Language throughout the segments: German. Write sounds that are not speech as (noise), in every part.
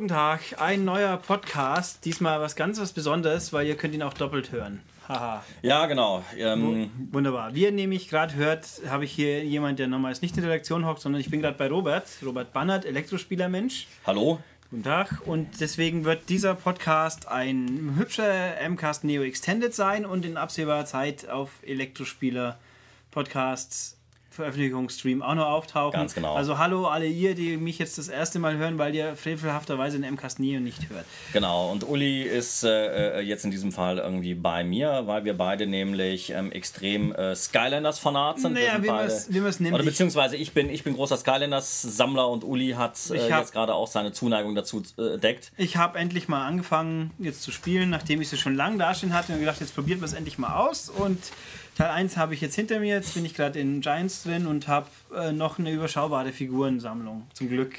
Guten Tag, ein neuer Podcast. Diesmal was ganz was Besonderes, weil ihr könnt ihn auch doppelt hören. Haha. Ja, genau. Ähm, Wunderbar. Wie ihr nämlich gerade hört, habe ich hier jemand, der nochmals nicht in der Redaktion hockt, sondern ich bin gerade bei Robert. Robert Bannert, Elektrospielermensch. hallo? Guten Tag. Und deswegen wird dieser Podcast ein hübscher MCAST Neo Extended sein und in absehbarer Zeit auf Elektrospieler Podcasts Veröffentlichungsstream auch noch auftauchen. Ganz genau. Also hallo alle ihr, die mich jetzt das erste Mal hören, weil ihr frevelhafterweise den MCAST Neo nicht hört. Genau. Und Uli ist äh, äh, jetzt in diesem Fall irgendwie bei mir, weil wir beide nämlich ähm, extrem äh, Skylanders-Fanat sind. Naja, wie man's nimmt. Oder beziehungsweise ich bin, ich bin großer Skylanders-Sammler und Uli hat äh, hab- jetzt gerade auch seine Zuneigung dazu äh, entdeckt. Ich habe endlich mal angefangen jetzt zu spielen, nachdem ich sie schon lange dastehen hatte und gedacht, jetzt probiert wir es endlich mal aus. Und Teil 1 habe ich jetzt hinter mir, jetzt bin ich gerade in Giants drin und habe äh, noch eine überschaubare Figurensammlung, zum Glück.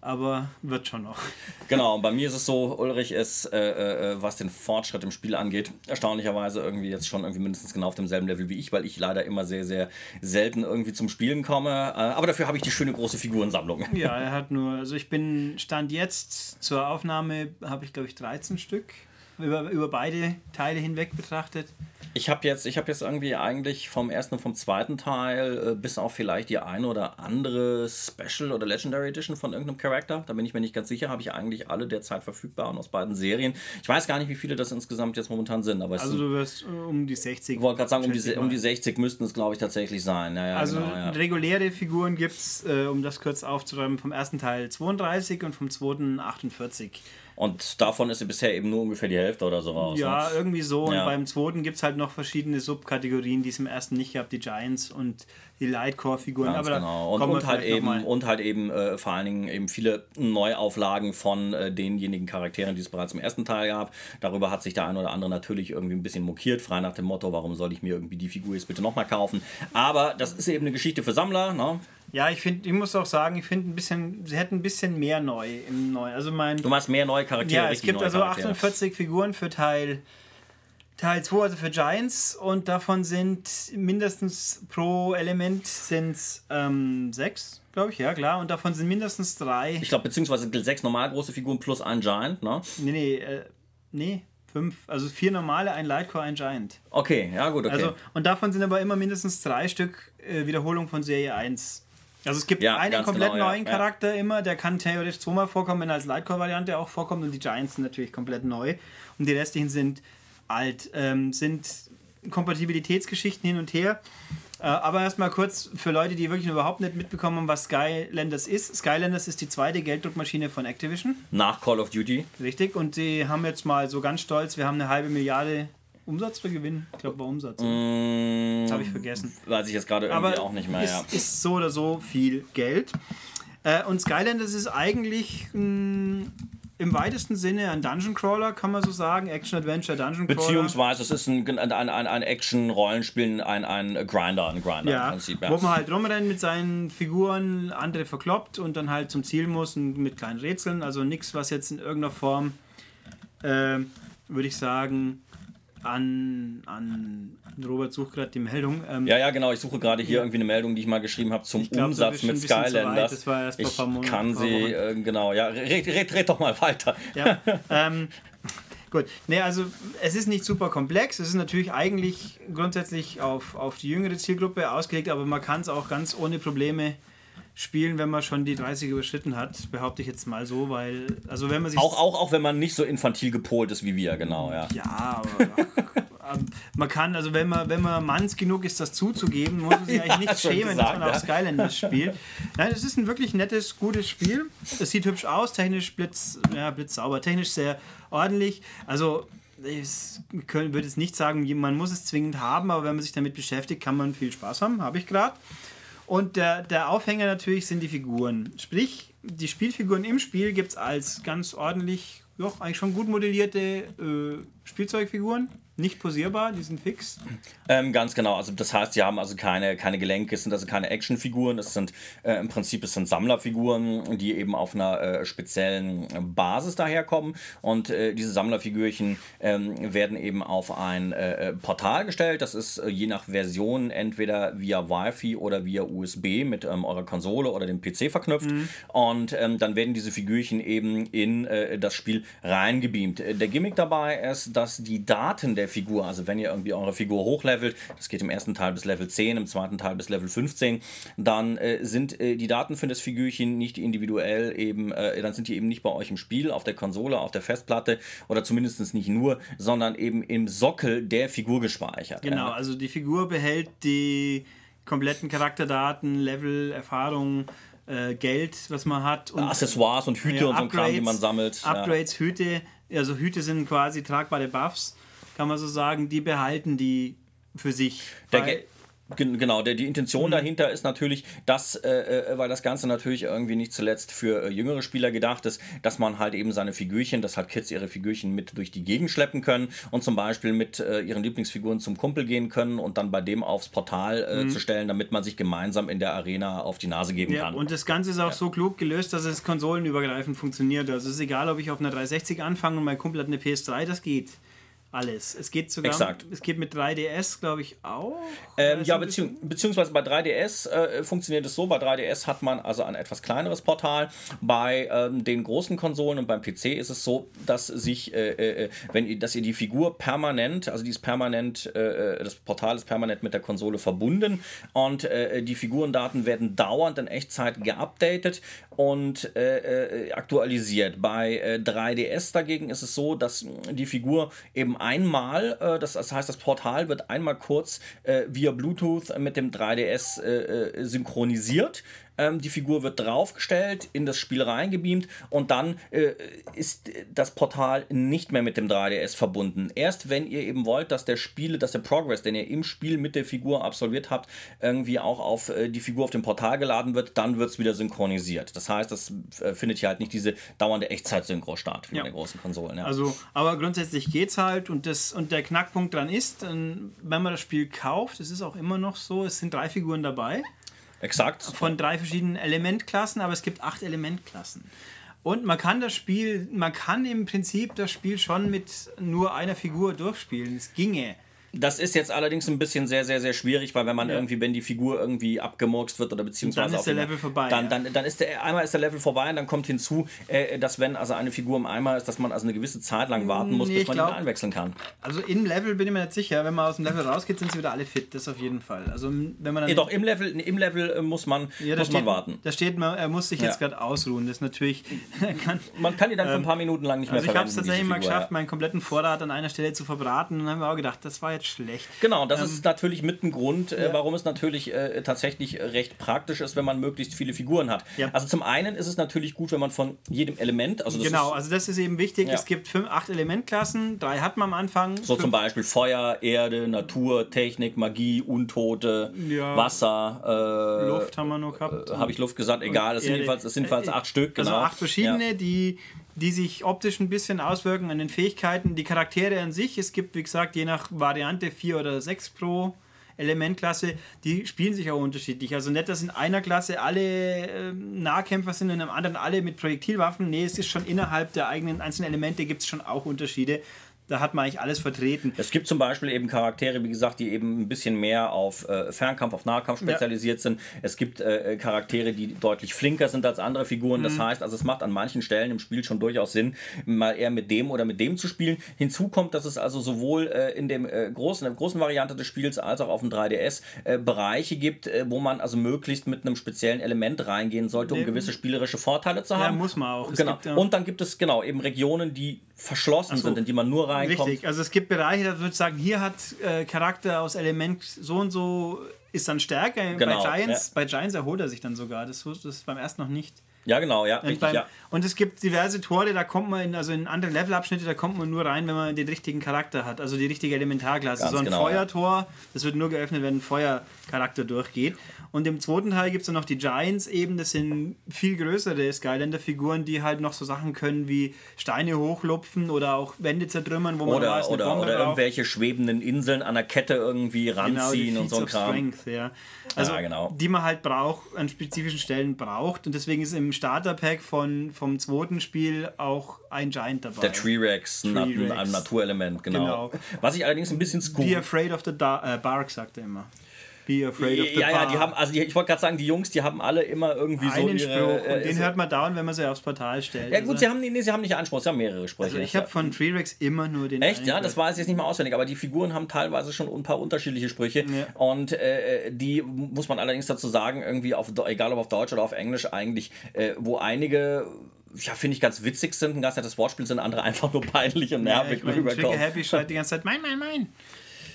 Aber wird schon noch. (laughs) Genau, und bei mir ist es so, Ulrich ist, äh, äh, was den Fortschritt im Spiel angeht, erstaunlicherweise irgendwie jetzt schon irgendwie mindestens genau auf demselben Level wie ich, weil ich leider immer sehr, sehr selten irgendwie zum Spielen komme. Äh, aber dafür habe ich die schöne große Figurensammlung. (laughs) Ja, er hat nur, also ich bin, Stand jetzt zur Aufnahme habe ich glaube ich 13 Stück über, über beide Teile hinweg betrachtet. Ich habe jetzt, ich hab jetzt irgendwie eigentlich vom ersten und vom zweiten Teil äh, bis auf vielleicht die eine oder andere Special oder Legendary Edition von irgendeinem Charakter, da bin ich mir nicht ganz sicher, habe ich eigentlich alle derzeit verfügbar und aus beiden Serien. Ich weiß gar nicht, wie viele das insgesamt jetzt momentan sind, aber Also du wirst äh, um die 60. ich wollte gerade sagen, um die, um die 60 müssten es, glaube ich, tatsächlich sein. Ja, ja, Also genau, ja. reguläre Figuren gibt es, äh, um das kurz aufzuräumen, vom ersten Teil 32 und vom zweiten 48. Und davon ist bisher eben nur ungefähr die Hälfte oder so raus. Ja, Ne? irgendwie so. Und Ja. beim zweiten gibt es halt noch verschiedene Subkategorien, die es im ersten nicht gab, die Giants und die Lightcore-Figuren. Ganz Aber genau. Und, und halt eben, und halt eben äh, vor allen Dingen eben viele Neuauflagen von äh, denjenigen Charakteren, die es bereits im ersten Teil gab. Darüber hat sich der ein oder andere natürlich irgendwie ein bisschen mokiert, frei nach dem Motto, warum soll ich mir irgendwie die Figur jetzt bitte nochmal kaufen. Aber das ist eben eine Geschichte für Sammler. Ne? Ja, ich finde, ich muss auch sagen, ich finde ein bisschen, sie hätten ein bisschen mehr neu im Neuen. Also mein. Du machst mehr neue Charaktere. Ja, es gibt also Charaktere. 48 Figuren für Teil, Teil 2, also für Giants. Und davon sind mindestens pro Element sind ähm, sechs, glaube ich, ja klar. Und davon sind mindestens drei. Ich glaube, beziehungsweise sechs normal große Figuren plus ein Giant. Ne? Nee, nee, äh, nee, fünf. Also vier normale, ein Lightcore, ein Giant. Okay, ja gut, okay. Also, und davon sind aber immer mindestens drei Stück äh, Wiederholung von Serie 1. Also es gibt Ja, einen komplett genau, neuen ja. Charakter immer, der kann theoretisch zweimal vorkommen, wenn er als Lightcore-Variante auch vorkommt und die Giants sind natürlich komplett neu. Und die restlichen sind alt, ähm, sind Kompatibilitätsgeschichten hin und her. Äh, aber erstmal kurz für Leute, die wirklich überhaupt nicht mitbekommen haben, was Skylanders ist. Skylanders ist die zweite Gelddruckmaschine von Activision. Nach Call of Duty. Richtig, und die haben jetzt mal so ganz stolz, wir haben eine halbe Milliarde Umsatz oder Gewinn? Ich glaube, war Umsatz. Mm, Habe ich vergessen. Weiß ich jetzt gerade irgendwie Aber auch nicht mehr. ist, Ja. ist so oder so viel Geld. Äh, und Skylanders ist eigentlich mh, im weitesten Sinne ein Dungeon Crawler, kann man so sagen. Action-Adventure, Dungeon Crawler. Beziehungsweise es ist ein, ein, ein, ein, ein Action-Rollenspiel, ein, ein Grinder, ein Grinder ja, im Prinzip. Ja. wo man halt rumrennt mit seinen Figuren, andere verkloppt und dann halt zum Ziel muss und mit kleinen Rätseln. Also nichts, was jetzt in irgendeiner Form, äh, würde ich sagen, an, an Robert sucht gerade die Meldung. Ähm, Ja, ja, genau. Ich suche gerade hier irgendwie eine Meldung, die ich mal geschrieben habe zum glaub, Umsatz mit. Skylanders. Das war erst ich ein paar Monaten, kann sie, äh, genau, ja, red, red, red doch mal weiter. Ja, (laughs) ähm, gut. Nee, also es ist nicht super komplex. Es ist natürlich eigentlich grundsätzlich auf, auf die jüngere Zielgruppe ausgelegt, aber man kann es auch ganz ohne Probleme spielen, wenn man schon die 30 überschritten hat, behaupte ich jetzt mal so, weil, also wenn man sich... Auch, auch, auch wenn man nicht so infantil gepolt ist wie wir, genau, ja. Ja, aber ähm, man kann, also wenn man, wenn man manns genug ist, das zuzugeben, muss man sich (laughs) Ja, eigentlich nicht schämen, gesagt, dass man auch ja. Skylanders spielt. Nein, es ist ein wirklich nettes, gutes Spiel. Es sieht hübsch aus, technisch blitz, ja, blitzsauber, technisch sehr ordentlich. Also ich würde jetzt nicht sagen, man muss es zwingend haben, aber wenn man sich damit beschäftigt, kann man viel Spaß haben, habe ich gerade. Und der, der Aufhänger natürlich sind die Figuren. Sprich, die Spielfiguren im Spiel gibt es als ganz ordentlich, ja, eigentlich schon gut modellierte äh, Spielzeugfiguren. Nicht posierbar, die sind fix. Ähm, ganz genau. Also das heißt, sie haben also keine, keine Gelenke, es sind also keine Actionfiguren. Es sind äh, im Prinzip es sind Sammlerfiguren, die eben auf einer äh, speziellen Basis daherkommen. Und äh, diese Sammlerfigürchen ähm, werden eben auf ein äh, äh, Portal gestellt. Das ist äh, je nach Version entweder via Wi-Fi oder via USB mit ähm, eurer Konsole oder dem PC verknüpft. Mhm. Und ähm, dann werden diese Figürchen eben in das Spiel reingebeamt. Der Gimmick dabei ist, dass die Daten der Figur, also wenn ihr irgendwie eure Figur hochlevelt, das geht im ersten Teil bis Level 10, im zweiten Teil bis Level 15, dann äh, sind äh, die Daten für das Figürchen nicht individuell eben, äh, dann sind die eben nicht bei euch im Spiel, auf der Konsole, auf der Festplatte oder zumindest nicht nur, sondern eben im Sockel der Figur gespeichert. Genau, also die Figur behält die kompletten Charakterdaten, Level, Erfahrungen, äh, Geld, was man hat. Und Accessoires und Hüte ja, und so ein Kram, die man sammelt. Upgrades, ja. Hüte, also Hüte sind quasi tragbare Buffs, kann man so sagen, die behalten die für sich. Genau, der, die Intention mhm. dahinter ist natürlich, dass, äh, äh, weil das Ganze natürlich irgendwie nicht zuletzt für äh, jüngere Spieler gedacht ist, dass man halt eben seine Figürchen, dass halt Kids ihre Figürchen mit durch die Gegend schleppen können und zum Beispiel mit äh, ihren Lieblingsfiguren zum Kumpel gehen können und dann bei dem aufs Portal äh, mhm. zu stellen, damit man sich gemeinsam in der Arena auf die Nase geben ja, kann. Und das Ganze ist auch ja. so klug gelöst, dass es konsolenübergreifend funktioniert. Also es ist egal, ob ich auf einer 360 anfange und mein Kumpel hat eine PS3, das geht alles. Es geht sogar, Exakt. es geht mit 3DS, glaube ich, auch. Ähm, ja, bezieh beziehungsweise bei 3DS äh, funktioniert es so. Bei 3DS hat man also ein etwas kleineres Portal. Bei ähm, den großen Konsolen und beim PC ist es so, dass sich, äh, äh, wenn ihr, dass ihr die Figur permanent, also die ist permanent, äh, äh, das Portal ist permanent mit der Konsole verbunden und äh, die Figurendaten werden dauernd in Echtzeit geupdatet und aktualisiert. Bei 3DS dagegen ist es so, dass die Figur eben einmal, äh, das, das, heißt, das Portal wird einmal kurz äh, via Bluetooth mit dem 3DS äh, äh, synchronisiert. Ähm, die Figur wird draufgestellt, in das Spiel reingebeamt und dann äh, ist das Portal nicht mehr mit dem 3DS verbunden. Erst wenn ihr eben wollt, dass der Spiel, dass der Progress, den ihr im Spiel mit der Figur absolviert habt, irgendwie auch auf äh, die Figur auf dem Portal geladen wird, dann wird es wieder synchronisiert. Das heißt, das findet hier halt nicht diese dauernde Echtzeit-Synchro statt wie ja. den großen Konsolen. Ja. Also, aber grundsätzlich geht's halt und, das, und der Knackpunkt dran ist, wenn man das Spiel kauft, es ist auch immer noch so, es sind drei Figuren dabei. Exakt. Von drei verschiedenen Elementklassen, aber es gibt acht Elementklassen. Und man kann das Spiel, man kann im Prinzip das Spiel schon mit nur einer Figur durchspielen. Es ginge. Das ist jetzt allerdings ein bisschen sehr, sehr, sehr schwierig, weil wenn man ja. irgendwie, wenn die Figur irgendwie abgemurkst wird oder beziehungsweise. dann ist der Level vorbei. Dann, dann, dann ist der, einmal ist der Level vorbei und dann kommt hinzu, äh, dass wenn also eine Figur im Eimer ist, dass man also eine gewisse Zeit lang warten muss, nee, bis man glaub, ihn einwechseln kann. Also im Level bin ich mir nicht sicher. Wenn man aus dem Level rausgeht, sind sie wieder alle fit. Das auf jeden Fall. Also wenn man dann ja, doch, im Level, im Level äh, muss man, ja, muss steht, man warten. Da steht, man, er muss sich ja. jetzt gerade ausruhen. Das ist natürlich. (laughs) kann, man kann ihn dann ähm, für ein paar Minuten lang nicht also mehr verwenden. Ich habe es tatsächlich mal geschafft, meinen kompletten Vorrat an einer Stelle zu verbraten und dann haben wir auch gedacht, das war jetzt schlecht. Genau und das ähm, ist natürlich mit ein Grund, äh, warum es natürlich äh, tatsächlich recht praktisch ist, wenn man möglichst viele Figuren hat. Ja. Also zum einen ist es natürlich gut, wenn man von jedem Element, also genau, ist, also das ist eben wichtig. Ja. Es gibt fünf, acht Elementklassen, drei hat man am Anfang. So zum Beispiel Feuer, Erde, Natur, Technik, Magie, Untote, ja. Wasser. Äh, Luft haben wir nur gehabt. Äh, Habe ich Luft gesagt? Egal, es sind jedenfalls, es sind jedenfalls acht Stück. Also genau. acht verschiedene, die die sich optisch ein bisschen auswirken an den Fähigkeiten. Die Charaktere an sich, es gibt, wie gesagt, je nach Variante vier oder sechs pro Elementklasse, die spielen sich auch unterschiedlich. Also nicht, dass in einer Klasse alle äh, Nahkämpfer sind und in einem anderen alle mit Projektilwaffen. Nee, es ist schon innerhalb der eigenen einzelnen Elemente gibt es schon auch Unterschiede da hat man eigentlich alles vertreten. Es gibt zum Beispiel eben Charaktere, wie gesagt, die eben ein bisschen mehr auf äh, Fernkampf, auf Nahkampf spezialisiert ja. sind. Es gibt äh, Charaktere, die deutlich flinker sind als andere Figuren. Mhm. Das heißt, also es macht an manchen Stellen im Spiel schon durchaus Sinn, mal eher mit dem oder mit dem zu spielen. Hinzu kommt, dass es also sowohl äh, in, dem, äh, großen, in der großen Variante des Spiels als auch auf dem 3DS äh, Bereiche gibt, äh, wo man also möglichst mit einem speziellen Element reingehen sollte, um gewisse spielerische Vorteile zu haben. Ja, muss man auch. Genau. Gibt, ja Und dann gibt es genau eben Regionen, die verschlossen so. sind, in die man nur reinkommt. Richtig, also es gibt Bereiche, da würde ich sagen, hier hat äh, Charakter aus Element so und so ist dann stärker. Genau, bei, Giants, ja. bei Giants erholt er sich dann sogar. Das, das ist beim ersten noch nicht. Ja, genau, ja, Und, richtig, beim, ja. und es gibt diverse Tore, da kommt man in, also in andere Levelabschnitte, da kommt man nur rein, wenn man den richtigen Charakter hat, also die richtige Elementarklasse. Ganz so ein genau. Feuertor, das wird nur geöffnet, wenn ein Feuercharakter durchgeht. Und im zweiten Teil gibt es dann noch die Giants eben, das sind viel größere Skylander-Figuren, die halt noch so Sachen können wie Steine hochlupfen oder auch Wände zertrümmern, wo man Oder, weiß, oder, oder irgendwelche schwebenden Inseln an der Kette irgendwie Genau, ranziehen und Feats so ein Kram. Strength, ja. Also, Ja, genau. die man halt braucht, an spezifischen Stellen braucht. Und deswegen ist im Starterpack von, vom zweiten Spiel auch ein Giant dabei. Der Tree-Rex, ein, ein Naturelement, genau. Genau. Was ich allerdings ein bisschen Be scoop. afraid of the da äh, bark, sagt er immer. Be afraid of the Ja, ja, die haben, also die, ich wollte gerade sagen, die Jungs, die haben alle immer irgendwie so einen ihre, Spruch äh, und den so- hört man dauernd, wenn man sie aufs Portal stellt. Ja gut, Also- sie haben, nee, sie haben nicht Anspruch, sie haben mehrere Sprüche. also ich habe von T-Rex immer nur den Echt? einen Ja, das gehört. weiß ich jetzt nicht mal auswendig, aber die Figuren haben teilweise schon ein paar unterschiedliche Sprüche. Ja. Und äh, die muss man allerdings dazu sagen, irgendwie auf, egal ob auf Deutsch oder auf Englisch eigentlich, äh, wo einige. Ja, finde ich ganz witzig sind, ein ganz nettes Wortspiel sind, andere einfach nur peinlich und Ja, nervig ich mein, Trigger. Happy schreit die (laughs) ganze Zeit, mein, mein, mein.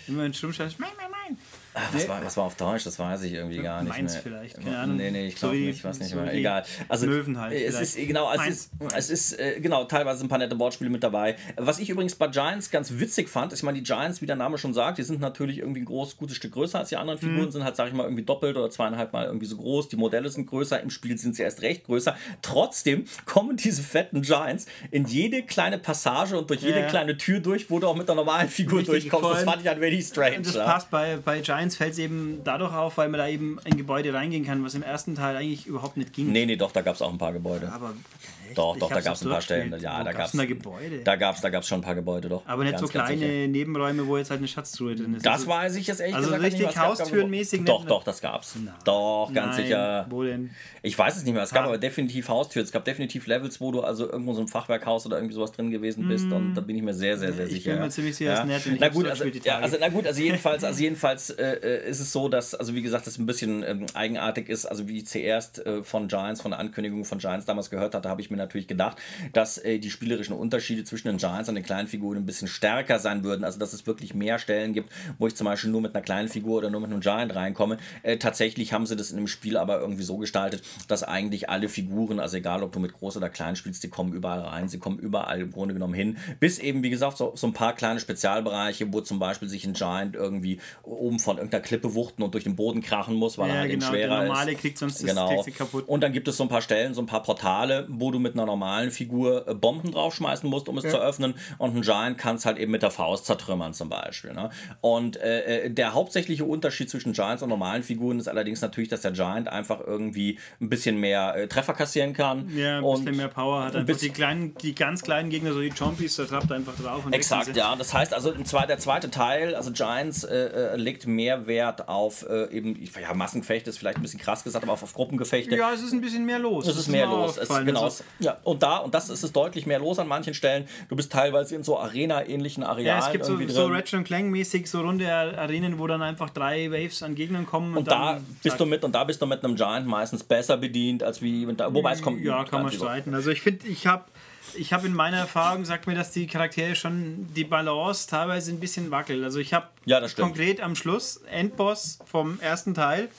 Immer ein Stumm schreit, mein, mein, mein. Ah, was, war, was war auf Deutsch? Das weiß ich irgendwie gar nicht Meins mehr. vielleicht, keine Ahnung. Nee, nee, ich So glaube wie- nicht, ich weiß nicht so mehr. Egal. Also, Möwen halt Es vielleicht. ist, genau, es Meins. ist, es ist äh, genau, teilweise ein paar nette Wortspiele mit dabei. Was ich übrigens bei Giants ganz witzig fand, ist, ich meine, die Giants, wie der Name schon sagt, die sind natürlich irgendwie ein groß, gutes Stück größer als die anderen Mhm. Figuren, sind halt, sag ich mal, irgendwie doppelt oder zweieinhalb Mal irgendwie so groß. Die Modelle sind größer, im Spiel sind sie erst recht größer. Trotzdem kommen diese fetten Giants in jede kleine Passage und durch jede Ja. kleine Tür durch, wo du auch mit einer normalen Figur Richtig, durchkommst. Das fand ich halt very strange. Und das ja. passt bei, bei Giants fällt es eben dadurch auf, weil man da eben in Gebäude reingehen kann, was im ersten Teil eigentlich überhaupt nicht ging. Nee, nee, doch, da gab es auch ein paar Gebäude. Aber echt? Doch, Ich doch, da gab es ein paar Stellen. Ja, Wo da gab es da Gebäude. Da gab es da gab's schon ein paar Gebäude, doch. aber nicht Ganz, so kleine. Nebenräume, wo jetzt halt eine Schatztruhe drin ist. Das Also- weiß ich jetzt echt Also gesagt richtig Haustürenmäßig Doch, doch, das gab's. Doch, ganz Nein, sicher. Wo denn? Ich weiß es nicht mehr. Es gab Ah. aber definitiv Haustüren. Es gab definitiv Levels, wo du also irgendwo so ein Fachwerkhaus oder irgendwie sowas drin gewesen bist. Und da bin ich mir sehr, sehr, sehr Ich sicher. bin mir ziemlich sicher, ja. ist nett und ich na gut, also, ja, also, na gut, also jedenfalls, also (laughs) jedenfalls äh, äh, ist es so, dass, also wie gesagt, das ein bisschen ähm, eigenartig ist. Also wie ich zuerst äh, von Giants, von der Ankündigung von Giants damals gehört hatte, habe ich mir natürlich gedacht, dass äh, die spielerischen Unterschiede zwischen den Giants und den kleinen Figuren ein bisschen stärker sein würden. Also dass es wirklich mehr Stellen gibt, wo ich zum Beispiel nur mit einer kleinen Figur oder nur mit einem Giant reinkomme. Äh, tatsächlich haben sie das in dem Spiel aber irgendwie so gestaltet, dass eigentlich alle Figuren, also egal ob du mit groß oder klein spielst, die kommen überall rein, sie kommen überall im Grunde genommen hin. Bis eben, wie gesagt, so, so ein paar kleine Spezialbereiche, wo zum Beispiel sich ein Giant irgendwie oben von irgendeiner Klippe wuchten und durch den Boden krachen muss, weil er Ja, halt eben genau, der schwerer normale ist. kriegt sonst das- genau. kriegt sie kaputt. Und dann gibt es so ein paar Stellen, so ein paar Portale, wo du mit einer normalen Figur äh, Bomben draufschmeißen musst, um es zu öffnen. Und ein Giant kann es halt eben mit der Faust zertrümmern zum Beispiel. Ne? Und äh, äh, der hauptsächliche Unterschied zwischen Giants und normalen Figuren ist allerdings natürlich, dass der Giant einfach irgendwie ein bisschen mehr äh, Treffer kassieren kann. Ja, ein und bisschen mehr Power hat. ein Einfach die, kleinen, die ganz kleinen Gegner, so die Chompies, da trappt einfach drauf. Und Exakt, ja. Das heißt also, der zweite Teil, also Giants, äh, äh, legt mehr Wert auf eben, ja, Massengefechte ist vielleicht ein bisschen krass gesagt, aber auf, auf Gruppengefechte. Ja, es ist ein bisschen mehr los. Es Das ist mehr los. Es, genau, Also, es- ja, und da, und das ist es deutlich mehr los an manchen Stellen. Du bist teilweise in so Arena-ähnlichen Arealen ja, es gibt so, irgendwie so drin. Ratchet Clank mäßig so runde Arenen, wo dann einfach drei Waves an Gegnern kommen. Und, und da bist du mit und da bist du mit einem Giant meistens besser bedient als wie da, wobei es kommt Ja, kann man also, streiten. Also ich finde, ich habe ich hab in meiner Erfahrung sagt mir, dass die Charaktere schon die Balance teilweise ein bisschen wackelt. Also ich habe Ja, konkret am Schluss Endboss vom ersten Teil.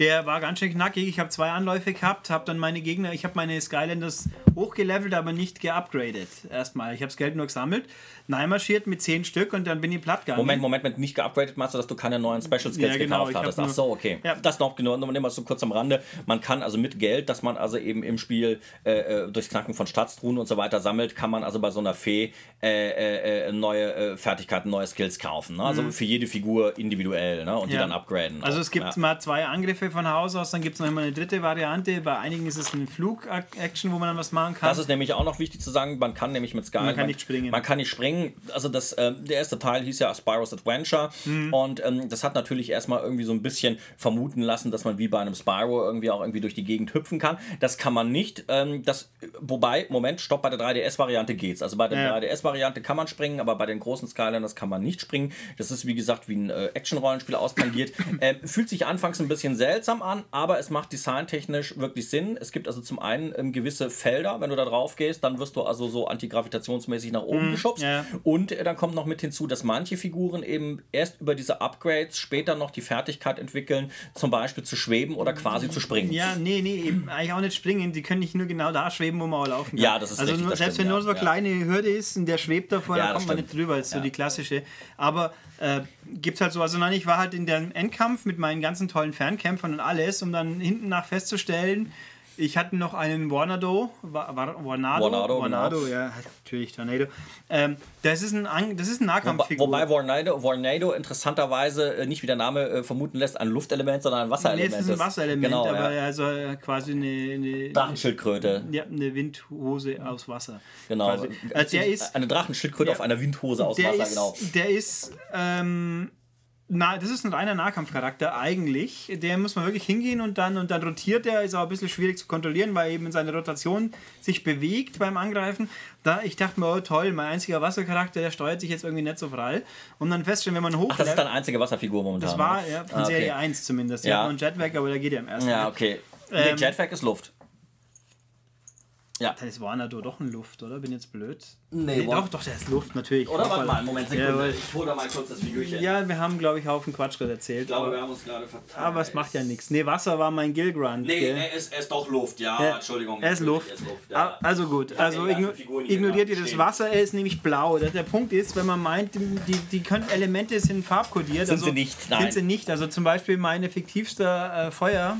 Der war ganz schön knackig. Ich habe zwei Anläufe gehabt, habe dann meine Gegner, ich habe meine Skylanders hochgelevelt, aber nicht geupgradet. Erstmal. Ich habe das Geld nur gesammelt, marschiert mit zehn Stück und dann bin ich platt gegangen. Moment, Moment, mit nicht geupgradet machst du, dass du keine neuen Special Skills Ja, genau, gekauft hattest. Ach so, okay. Ja. Das noch genau, nur mal so kurz am Rande. Man kann also mit Geld, das man also eben im Spiel äh, äh, durchs Knacken von Stadtstruhen und so weiter sammelt, kann man also bei so einer Fee äh, äh, neue äh, Fertigkeiten, neue Skills kaufen. Ne? Also für jede Figur individuell ne? und die Mhm. Ja. dann upgraden. Also es gibt ja. mal zwei Angriffe von Haus aus, dann gibt es noch immer eine dritte Variante. Bei einigen ist es eine Flug-Action, wo man dann was machen kann. Das ist nämlich auch noch wichtig zu sagen, man kann nämlich mit Sky. Man kann nicht springen. Man kann nicht springen. Also das, ähm, der erste Teil hieß ja Spyro's Adventure Mhm. und ähm, das hat natürlich erstmal irgendwie so ein bisschen vermuten lassen, dass man wie bei einem Spyro irgendwie auch irgendwie durch die Gegend hüpfen kann. Das kann man nicht. Ähm, das, wobei, Moment, stopp, bei der 3DS-Variante geht's. Also bei der Ja. 3DS-Variante kann man springen, aber bei den großen Skylanders kann man nicht springen. Das ist wie gesagt wie ein äh, Action-Rollenspiel austangiert. (laughs) ähm, fühlt sich anfangs ein bisschen seltsam an, aber es macht designtechnisch wirklich Sinn. Es gibt also zum einen ähm, gewisse Felder, wenn du da drauf gehst, dann wirst du also so antigravitationsmäßig nach oben geschubst. ja. Und äh, dann kommt noch mit hinzu, dass manche Figuren eben erst über diese Upgrades später noch die Fertigkeit entwickeln, zum Beispiel zu schweben oder quasi zu springen. Ja, nee, nee, eben eigentlich auch nicht springen. Die können nicht nur genau da schweben, wo man auch laufen kann. Ja, das ist Also richtig, nur, selbst stimmt, wenn nur so eine ja. kleine Hürde ist und der schwebt davor, Ja, da kommt man nicht drüber. Das ist so Ja. die klassische. Aber äh, gibt halt so, also nein, ich war halt in dem Endkampf mit meinen ganzen tollen Fernkämpfern und alles, um dann hinten nach festzustellen, ich hatte noch einen Warnado, Wa- Wa- Warnado, Warnado, Warnado, genau. ja, natürlich Tornado. Ähm, das ist ein, das ist ein Wobei, Nahkampffigur. wobei Warnado, Warnado interessanterweise äh, nicht wie der Name äh, vermuten lässt, ein Luftelement, sondern ein Nee, Wasserelement es ist ein Wasserelement, Genau, aber ja. also quasi eine, eine, Drachenschildkröte. ja, eine Windhose aus Wasser. Genau. Also der ist, eine Drachenschildkröte Ja. auf einer Windhose aus der Wasser, ist, genau. Der ist, ähm, na, das ist ein reiner Nahkampfcharakter eigentlich. Der muss man wirklich hingehen und dann, und dann rotiert er, ist auch ein bisschen schwierig zu kontrollieren, weil eben seine Rotation sich bewegt beim Angreifen. Da, ich dachte mir, oh toll, mein einziger Wassercharakter, der steuert sich jetzt irgendwie nicht so prall. Und dann feststellen, wenn man hoch Ach, das ist deine einzige Wasserfigur momentan. das war ja, von Ah, okay. Serie 1 zumindest. Ja. einen Jetpack, aber der geht ja im ersten. Ja, okay. Ähm, nee, Jetpack ist Luft. Ja. Das ist Warnado doch ein Luft, oder? Bin jetzt blöd. Nee, War- doch, doch, der ist Luft, natürlich. Oder warte mal, einen Moment, Sekunde. Jawohl. ich hole da mal kurz das Figürchen. Ja, wir haben, glaube ich, Haufen Quatsch gerade erzählt. Ich glaube, wir haben uns gerade verteilt. aber es macht ja nichts. Nee, Wasser war mein Gilgrund. Nee, gell? er ist, er ist doch Luft, ja, Ja, Entschuldigung. Er ist natürlich, Luft. Er ist Luft Ah, ja. Also gut, also igno ignoriert ihr das. Wasser, er ist nämlich blau. Der, Punkt ist, wenn man meint, die, die, die können Elemente sind farbkodiert. Sind also, sie nicht, nein. Sind sie nicht. Also zum Beispiel mein effektivster äh, Feuer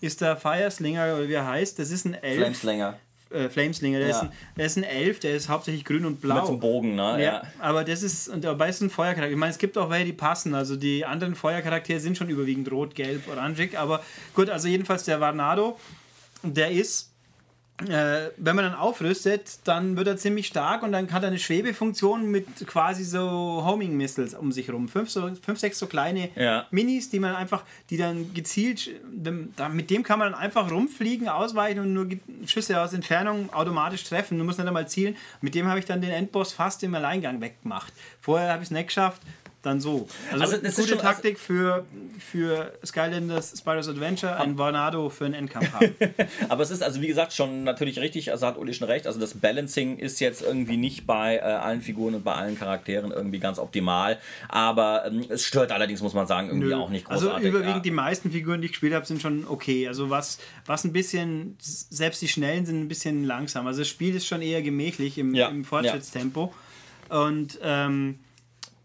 ist der Fireslinger, oder wie er heißt. Das ist ein Elf. Flameslinger. Äh, Flameslinger, der, Ja. ist ein, der ist ein Elf, der ist hauptsächlich grün und blau. Mit so einem Bogen, ne? Ja, Ja. aber das ist, und dabei ist ein Feuercharakter. Ich meine, es gibt auch welche, die passen. Also die anderen Feuercharaktere sind schon überwiegend rot, gelb, orangig. Aber gut, also jedenfalls der Varnado, der ist, äh, wenn man dann aufrüstet, dann wird er ziemlich stark und dann hat er eine Schwebefunktion mit quasi so Homing-Missiles um sich rum. Fünf, so, fünf sechs so kleine Ja. Minis, die man einfach, die dann gezielt, mit dem kann man dann einfach rumfliegen, ausweichen und nur Schüsse aus Entfernung automatisch treffen. Du musst nicht einmal zielen. Mit dem habe ich dann den Endboss fast im Alleingang weggemacht. Vorher habe ich es nicht geschafft, dann so. Also, Also, eine das ist gute schon- also- Taktik für, für Skylanders Spyro's Adventure, ein Vornado für einen Endkampf haben. (laughs) Aber es ist also wie gesagt schon natürlich richtig, also hat Uli schon recht, also das Balancing ist jetzt irgendwie nicht bei äh, allen Figuren und bei allen Charakteren irgendwie ganz optimal, aber ähm, es stört allerdings, muss man sagen, irgendwie Nö. auch nicht großartig. Also überwiegend ja. die meisten Figuren, die ich gespielt habe, sind schon okay. Also was, was ein bisschen, selbst die schnellen sind ein bisschen langsam. Also das Spiel ist schon eher gemächlich im, Ja, im Fortschrittstempo. Und ähm,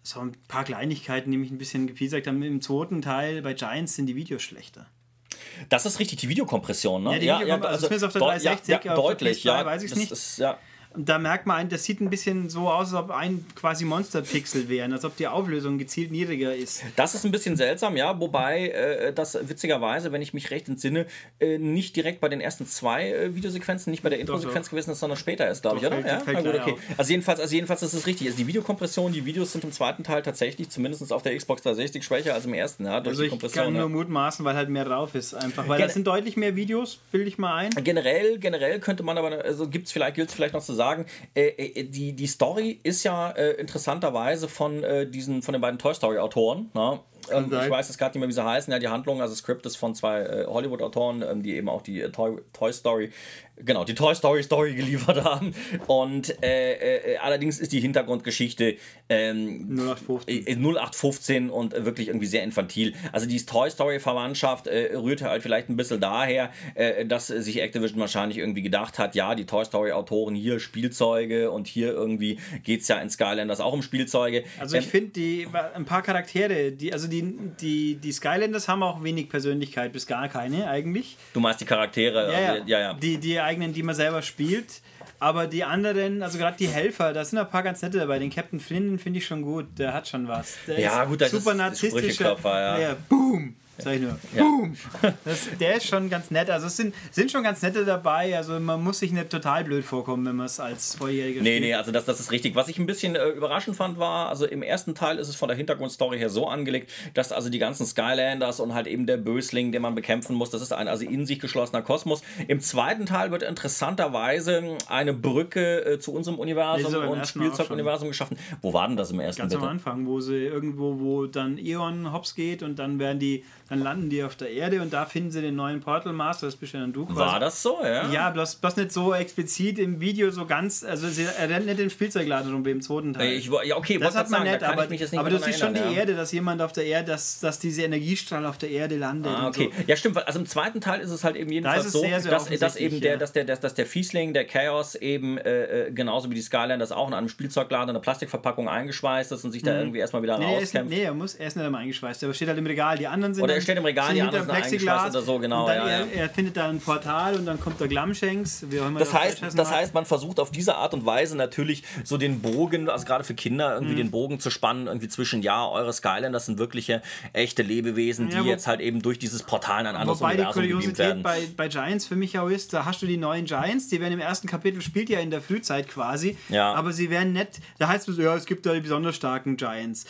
so ein paar Kleinigkeiten, die mich ein bisschen gepiesackt haben. Im zweiten Teil bei Giants sind die Videos schlechter. Das ist richtig, die Videokompression, ne? Ja, die Videokom- also zumindest auf der deut- 360, ja, der deutlich, PS2 ja. weiß ich's das nicht. Ist, ja. Da merkt man, das sieht ein bisschen so aus, als ob ein quasi Monsterpixel wären, als ob die Auflösung gezielt niedriger ist. Das ist ein bisschen seltsam, ja, wobei äh, das witzigerweise, wenn ich mich recht entsinne, äh, nicht direkt bei den ersten zwei äh, Videosequenzen, nicht bei der Introsequenz gewesen ist, sondern später ist, glaube ich, oder? ja, Na gut, okay. Also jedenfalls, also jedenfalls ist es richtig. Also die Videokompression, die Videos sind im zweiten Teil tatsächlich, zumindest auf der Xbox 360, schwächer als im ersten, ja, durch Also die ich Kompression. kann nur mutmaßen, weil halt mehr drauf ist einfach. Weil Gen- das sind deutlich mehr Videos, bilde ich mal ein. Generell, generell könnte man aber, also gibt's vielleicht, gilt es vielleicht noch zu sagen, äh, äh, die, die Story ist ja äh, interessanterweise von äh, diesen, von den beiden Toy Story Autoren, ne? Ähm, ich weiß jetzt gerade nicht mehr, wie sie heißen. Ja, die Handlung, also Script ist von zwei äh, Hollywood-Autoren, ähm, die eben auch die Toy, Toy Story, genau, die Toy Story Story (laughs) geliefert haben. Und äh, äh, allerdings ist die Hintergrundgeschichte ähm, 0815. äh, 0815 und äh, wirklich irgendwie sehr infantil. Also die Toy Story Verwandtschaft äh, rührte halt vielleicht ein bisschen daher, äh, dass äh, sich Activision wahrscheinlich irgendwie gedacht hat, ja, die Toy Story Autoren hier Spielzeuge und hier irgendwie geht es ja in Skylanders auch um Spielzeuge. Also ich Ähm, finde die ein paar Charaktere, die also die, die die Skylanders haben auch wenig Persönlichkeit bis gar keine eigentlich. du meinst die Charaktere, Ja, ja. also, ja, ja. Die die eigenen, die man selber spielt. Aber die anderen, also gerade die Helfer, da sind ein paar ganz nette dabei. Den Captain Flynn finde ich schon gut. Der hat schon was. Der Ja, ist gut, das super ist narzisstischer. Sprücheklopfer, ja. boom. Sag ich nur. Ja. Boom. Das, der ist schon ganz nett. Also es sind, sind schon ganz nette dabei. Also man muss sich nicht total blöd vorkommen, wenn man es als Vorjähriger Nee, spielt. nee, also das, das ist richtig. Was ich ein bisschen äh, überraschend fand, war, also im ersten Teil ist es von der Hintergrundstory her so angelegt, dass also die ganzen Skylanders und halt eben der Bösling, den man bekämpfen muss, das ist ein also in sich geschlossener Kosmos. Im zweiten Teil wird interessanterweise eine Brücke äh, zu unserem Nee, Universum beim und Spielzeuguniversum geschaffen. Wo war denn das im ersten Ganz am bitte? Anfang, wo sie irgendwo, wo dann Eon hops geht und dann werden die dann landen die auf der Erde und da finden sie den neuen Portal Master, das bist ja dann du quasi. War das so, ja? Ja, bloß, bloß nicht so explizit im Video so ganz, also sie, er rennt nicht im Spielzeugladen rum wie im zweiten Teil. Ich, ja, okay, das hat man sagen, nicht, aber, nicht aber du siehst schon die ja. Erde, dass jemand auf der Erde, dass, dass diese Energiestrahl auf der Erde landet. Ah, okay. So. Ja, stimmt. Also im zweiten Teil ist es halt eben jedenfalls es so, sehr, sehr dass, dass eben der, ja. dass der, dass, dass der Fiesling, der Chaos eben äh, äh, genauso wie die Skylanders auch in einem Spielzeugladen in einer Plastikverpackung eingeschweißt ist und sich da irgendwie erstmal wieder Mhm. Nee, er ist, rauskämpft. nee, er muss, er ist nicht einmal eingeschweißt, aber steht halt im Regal. Die anderen sind Oder er steht im Regal, die anderen sind oder so, genau, dann ja, er, ja. er findet da ein Portal und dann kommt der immer Das heißt, das heißt, man versucht auf diese Art und Weise natürlich so den Bogen, also gerade für Kinder, Mhm. irgendwie den Bogen zu spannen, irgendwie zwischen, ja, eure Skylanders sind wirkliche, echte Lebewesen, die Ja, wo- jetzt halt eben durch dieses Portal in ein anderes Wobei die Universum gebeamt Kuriosität werden. bei, bei Giants für mich auch ist, da hast du die neuen Giants, die werden im ersten Kapitel, spielt ja in der Frühzeit quasi, Ja. aber sie werden nicht, da heißt es so, ja, es gibt da die besonders starken Giants.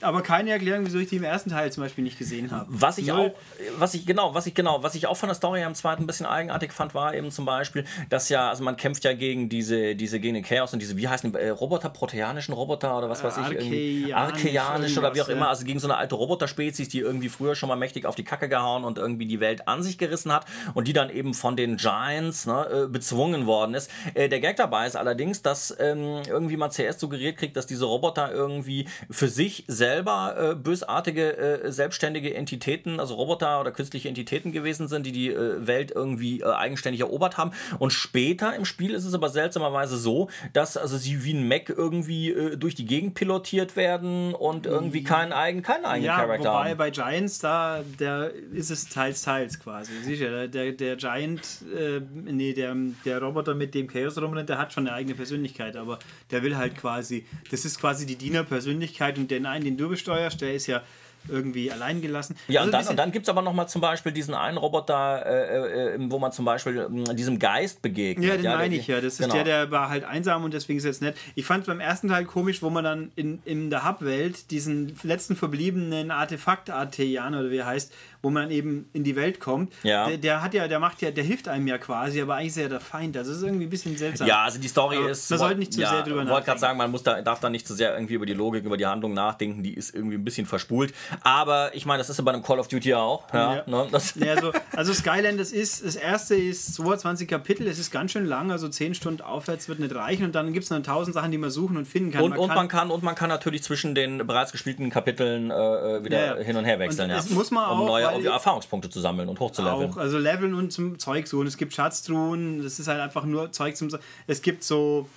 Aber keine Erklärung, wieso ich die im ersten Teil zum Beispiel nicht gesehen habe. Was ich auch, was ich genau, was ich genau, was ich auch von der Story im zweiten ein bisschen eigenartig fand, war eben zum Beispiel, dass ja, also man kämpft ja gegen diese, diese gegen den Chaos und diese, wie heißen die, äh, Roboter, proteanischen Roboter oder was weiß ich, irgendwie, Arkeianisch, arkeianisch oder wie auch immer, also gegen so eine alte Roboterspezies, die irgendwie früher schon mal mächtig auf die Kacke gehauen und irgendwie die Welt an sich gerissen hat und die dann eben von den Giants ne, äh, bezwungen worden ist. Äh, der Gag dabei ist allerdings, dass ähm, irgendwie mal CS suggeriert kriegt, dass diese Roboter irgendwie für sich selber äh, bösartige, äh, selbstständige Entitäten, also Roboter oder künstliche Entitäten gewesen sind, die die äh, Welt irgendwie äh, eigenständig erobert haben. Und später im Spiel ist es aber seltsamerweise so, dass also sie wie ein Mech irgendwie äh, durch die Gegend pilotiert werden und irgendwie keinen eigenen, keinen eigenen Ja, Charakter wobei haben. bei Giants, da der ist es teils, teils quasi. Der, der, der Giant, äh, nee, der, der Roboter mit dem Chaos rumrennt, der hat schon eine eigene Persönlichkeit, aber der will halt quasi, das ist quasi die Dienerpersönlichkeit und den einen, den du besteuerst, der ist ja irgendwie allein gelassen. Ja, Also und dann, und dann gibt es aber nochmal zum Beispiel diesen einen Roboter, äh, äh, wo man zum Beispiel mh, diesem Geist begegnet. Ja, den der- meine ich ja. Das ist genau. der, der war halt einsam und deswegen ist jetzt nett. Ich fand es beim ersten Teil komisch, wo man dann in, in der Hub-Welt diesen letzten verbliebenen Artefakt-Arteian oder wie er heißt, wo man eben in die Welt kommt. Ja. Der, der hat ja, der macht ja, der hilft einem ja quasi, aber eigentlich ist er der Feind. Also das ist irgendwie ein bisschen seltsam. Ja, also die Story Aber ist. man sollte nicht zu ja, sehr drüber Ich wollte nachdenken. gerade sagen, man muss da, darf da nicht zu sehr irgendwie über die Logik, über die Handlung nachdenken. Die ist irgendwie ein bisschen verspult. Aber ich meine, das ist ja bei einem Call of Duty ja auch. Ja. Ne? Das, Ja, also, also Skyland, das ist, das erste ist 22 Kapitel, es ist ganz schön lang, also 10 Stunden aufwärts wird nicht reichen und dann gibt es noch tausend Sachen, die man suchen und finden kann. und, und, man kann, und man kann natürlich zwischen den bereits gespielten Kapiteln äh, äh, wieder hin und her wechseln. Und ja. es muss man um auch, weil- Erfahrungspunkte zu sammeln und hochzuleveln. Auch, also Leveln und zum Zeug suchen. Es gibt Schatztruhen, das ist halt einfach nur Zeug zum. Es gibt so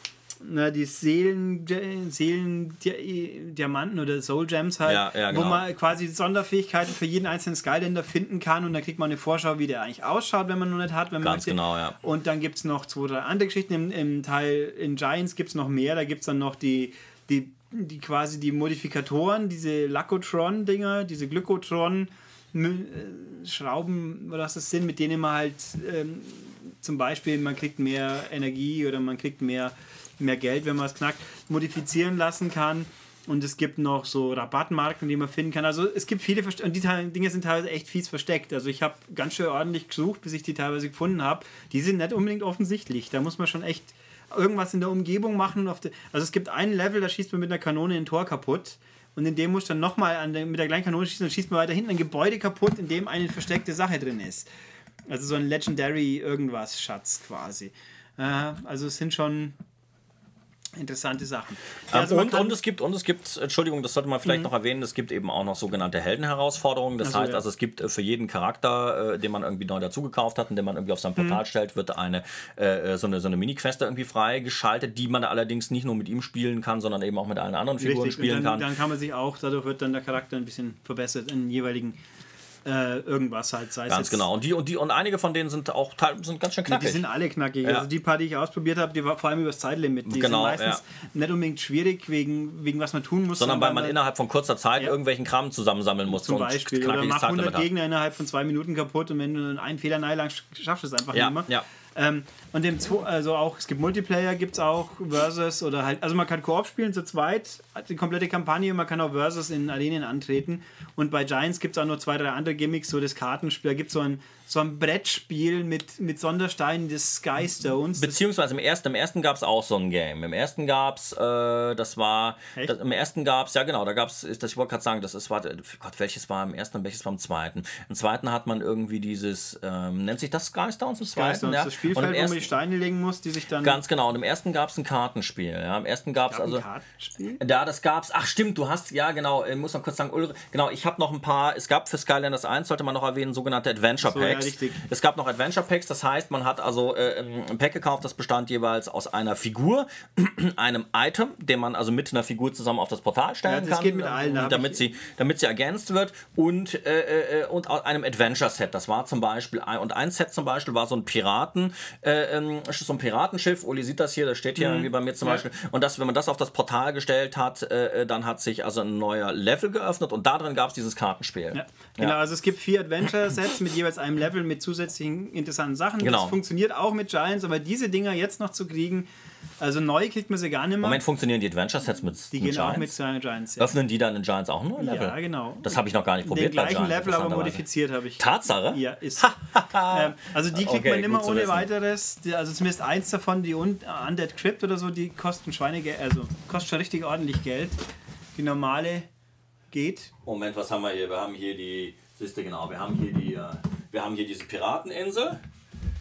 na, die Seelen, Seelen Diamanten oder Soul Gems halt, Ja, ja, genau. wo man quasi Sonderfähigkeiten für jeden einzelnen Skylander finden kann und dann kriegt man eine Vorschau, wie der eigentlich ausschaut, wenn man noch nicht hat. Wenn man Ganz genau, ja. Und dann gibt es noch zwei, drei andere Geschichten. Im, im Teil in Giants gibt es noch mehr. Da gibt es dann noch die, die, die quasi die Modifikatoren, diese Lacotron-Dinger, diese Glykotron. Äh, Schrauben, oder was das sind, mit denen man halt ähm, zum Beispiel, man kriegt mehr Energie oder man kriegt mehr, mehr Geld, wenn man es knackt, modifizieren lassen kann. Und es gibt noch so Rabattmarken, die man finden kann. Also es gibt viele Verste und die Dinge sind teilweise echt fies versteckt. Also ich habe ganz schön ordentlich gesucht, bis ich die teilweise gefunden habe. Die sind nicht unbedingt offensichtlich. Da muss man schon echt irgendwas in der Umgebung machen. Also es gibt ein Level, da schießt man mit einer Kanone ein Tor kaputt. Und in dem muss dann nochmal mit der gleichen Kanone schießen, dann schießt man weiter hinten ein Gebäude kaputt, in dem eine versteckte Sache drin ist. Also so ein Legendary irgendwas Schatz quasi. Äh, also es sind schon interessante Sachen. Also und, Mhm. und es gibt, und es gibt, Entschuldigung, das sollte man vielleicht noch erwähnen, es gibt eben auch noch sogenannte Heldenherausforderungen. Das Ach so, heißt ja. also, es gibt äh, für jeden Charakter, äh, den man irgendwie neu dazugekauft hat und den man irgendwie auf sein Portal Mhm. stellt, wird eine äh, so eine, so eine Mini-Quest irgendwie freigeschaltet, die man allerdings nicht nur mit ihm spielen kann, sondern eben auch mit allen anderen Figuren Richtig, spielen und dann, kann. dann kann man sich auch, dadurch wird dann der Charakter ein bisschen verbessert in jeweiligen äh, irgendwas halt. Sei Ganz genau. Und die, und die, und einige von denen sind auch sind ganz schön Ja, knackig. die sind alle knackig. Ja. Also die paar, die ich ausprobiert habe, die war vor allem über das Zeitlimit. Die Genau, sind meistens nicht unbedingt schwierig, wegen, wegen was man tun muss. sondern weil man weil- innerhalb von kurzer Zeit Ja. irgendwelchen Kram zusammensammeln muss zum Beispiel. Oder knackiges mach 100 Zeitlimit hat. Gegner innerhalb von zwei Minuten kaputt und wenn du einen Fehler lang schaffst du es einfach Ja, nicht mehr. ja. Ähm, und dem also auch, es gibt Multiplayer, gibt es auch Versus oder halt, also man kann Koop spielen zu zweit, die komplette Kampagne, man kann auch Versus in Arenen antreten. Und bei Giants gibt es auch noch zwei, drei andere Gimmicks, so das Kartenspiel, da gibt es so ein so ein Brettspiel mit, mit Sondersteinen des Skystones. Beziehungsweise im ersten, im ersten gab es auch so ein Game. Im ersten gab es, äh, das war, das, im ersten gab es, ja genau, da gab es, ich wollte gerade sagen, das ist, warte, Gott, welches war im ersten und welches war im zweiten? Im zweiten hat man irgendwie dieses, ähm, nennt sich das Skystones im zweiten? Skystones, ja? das Spielfeld, ersten, wo man die Steine legen muss, die sich dann... Ganz genau, und im ersten gab es ein Kartenspiel, ja, im ersten gab es also... Ein Kartenspiel? Ja, das gab's. Ach stimmt, du hast, ja genau, ich muss noch kurz sagen, Ulrich, genau, ich habe noch ein paar, es gab für Skylanders 1, sollte man noch erwähnen, sogenannte Adventure Packs. So, ja, richtig. Es gab noch Adventure Packs, das heißt, man hat also äh, ein Pack gekauft, das bestand jeweils aus einer Figur, (clears throat) einem Item, den man also mit einer Figur zusammen auf das Portal stellen ja, das kann, geht mit allen, äh, damit, sie, damit sie ergänzt wird und, äh, äh und einem Adventure Set. Das war zum Beispiel, und ein Set zum Beispiel war so ein Piraten, äh, ähm, so ein Piratenschiff, Uli sieht das hier, das steht hier mhm. irgendwie bei mir zum ja. Beispiel, und das, wenn man das auf das Portal gestellt hat, äh, dann hat sich also ein neuer Level geöffnet und da drin gab es dieses Kartenspiel. Ja. Genau, ja. also es gibt vier Adventure-Sets mit jeweils einem Level mit zusätzlichen interessanten Sachen. Genau. Das funktioniert auch mit Giants, aber diese Dinger jetzt noch zu kriegen, also neu kriegt man sie gar nicht mehr. Moment, funktionieren die Adventure-Sets mit Die mit gehen Giants? auch mit Giants. Ja. Öffnen die dann in Giants auch nur ein Level? Ja, genau. Das habe ich noch gar nicht probiert. Den gleichen Level, aber modifiziert habe ich. Tatsache? Ja, ist. (laughs) ähm, also die kriegt okay, man immer ohne weiteres. Also zumindest eins davon, die Undead Crypt oder so, die kosten Schweinegeld, also kostet schon richtig ordentlich Geld. Die normale geht. Moment, was haben wir hier? Wir haben hier die, siehst du genau, wir haben hier die, äh, wir haben hier diese Pirateninsel.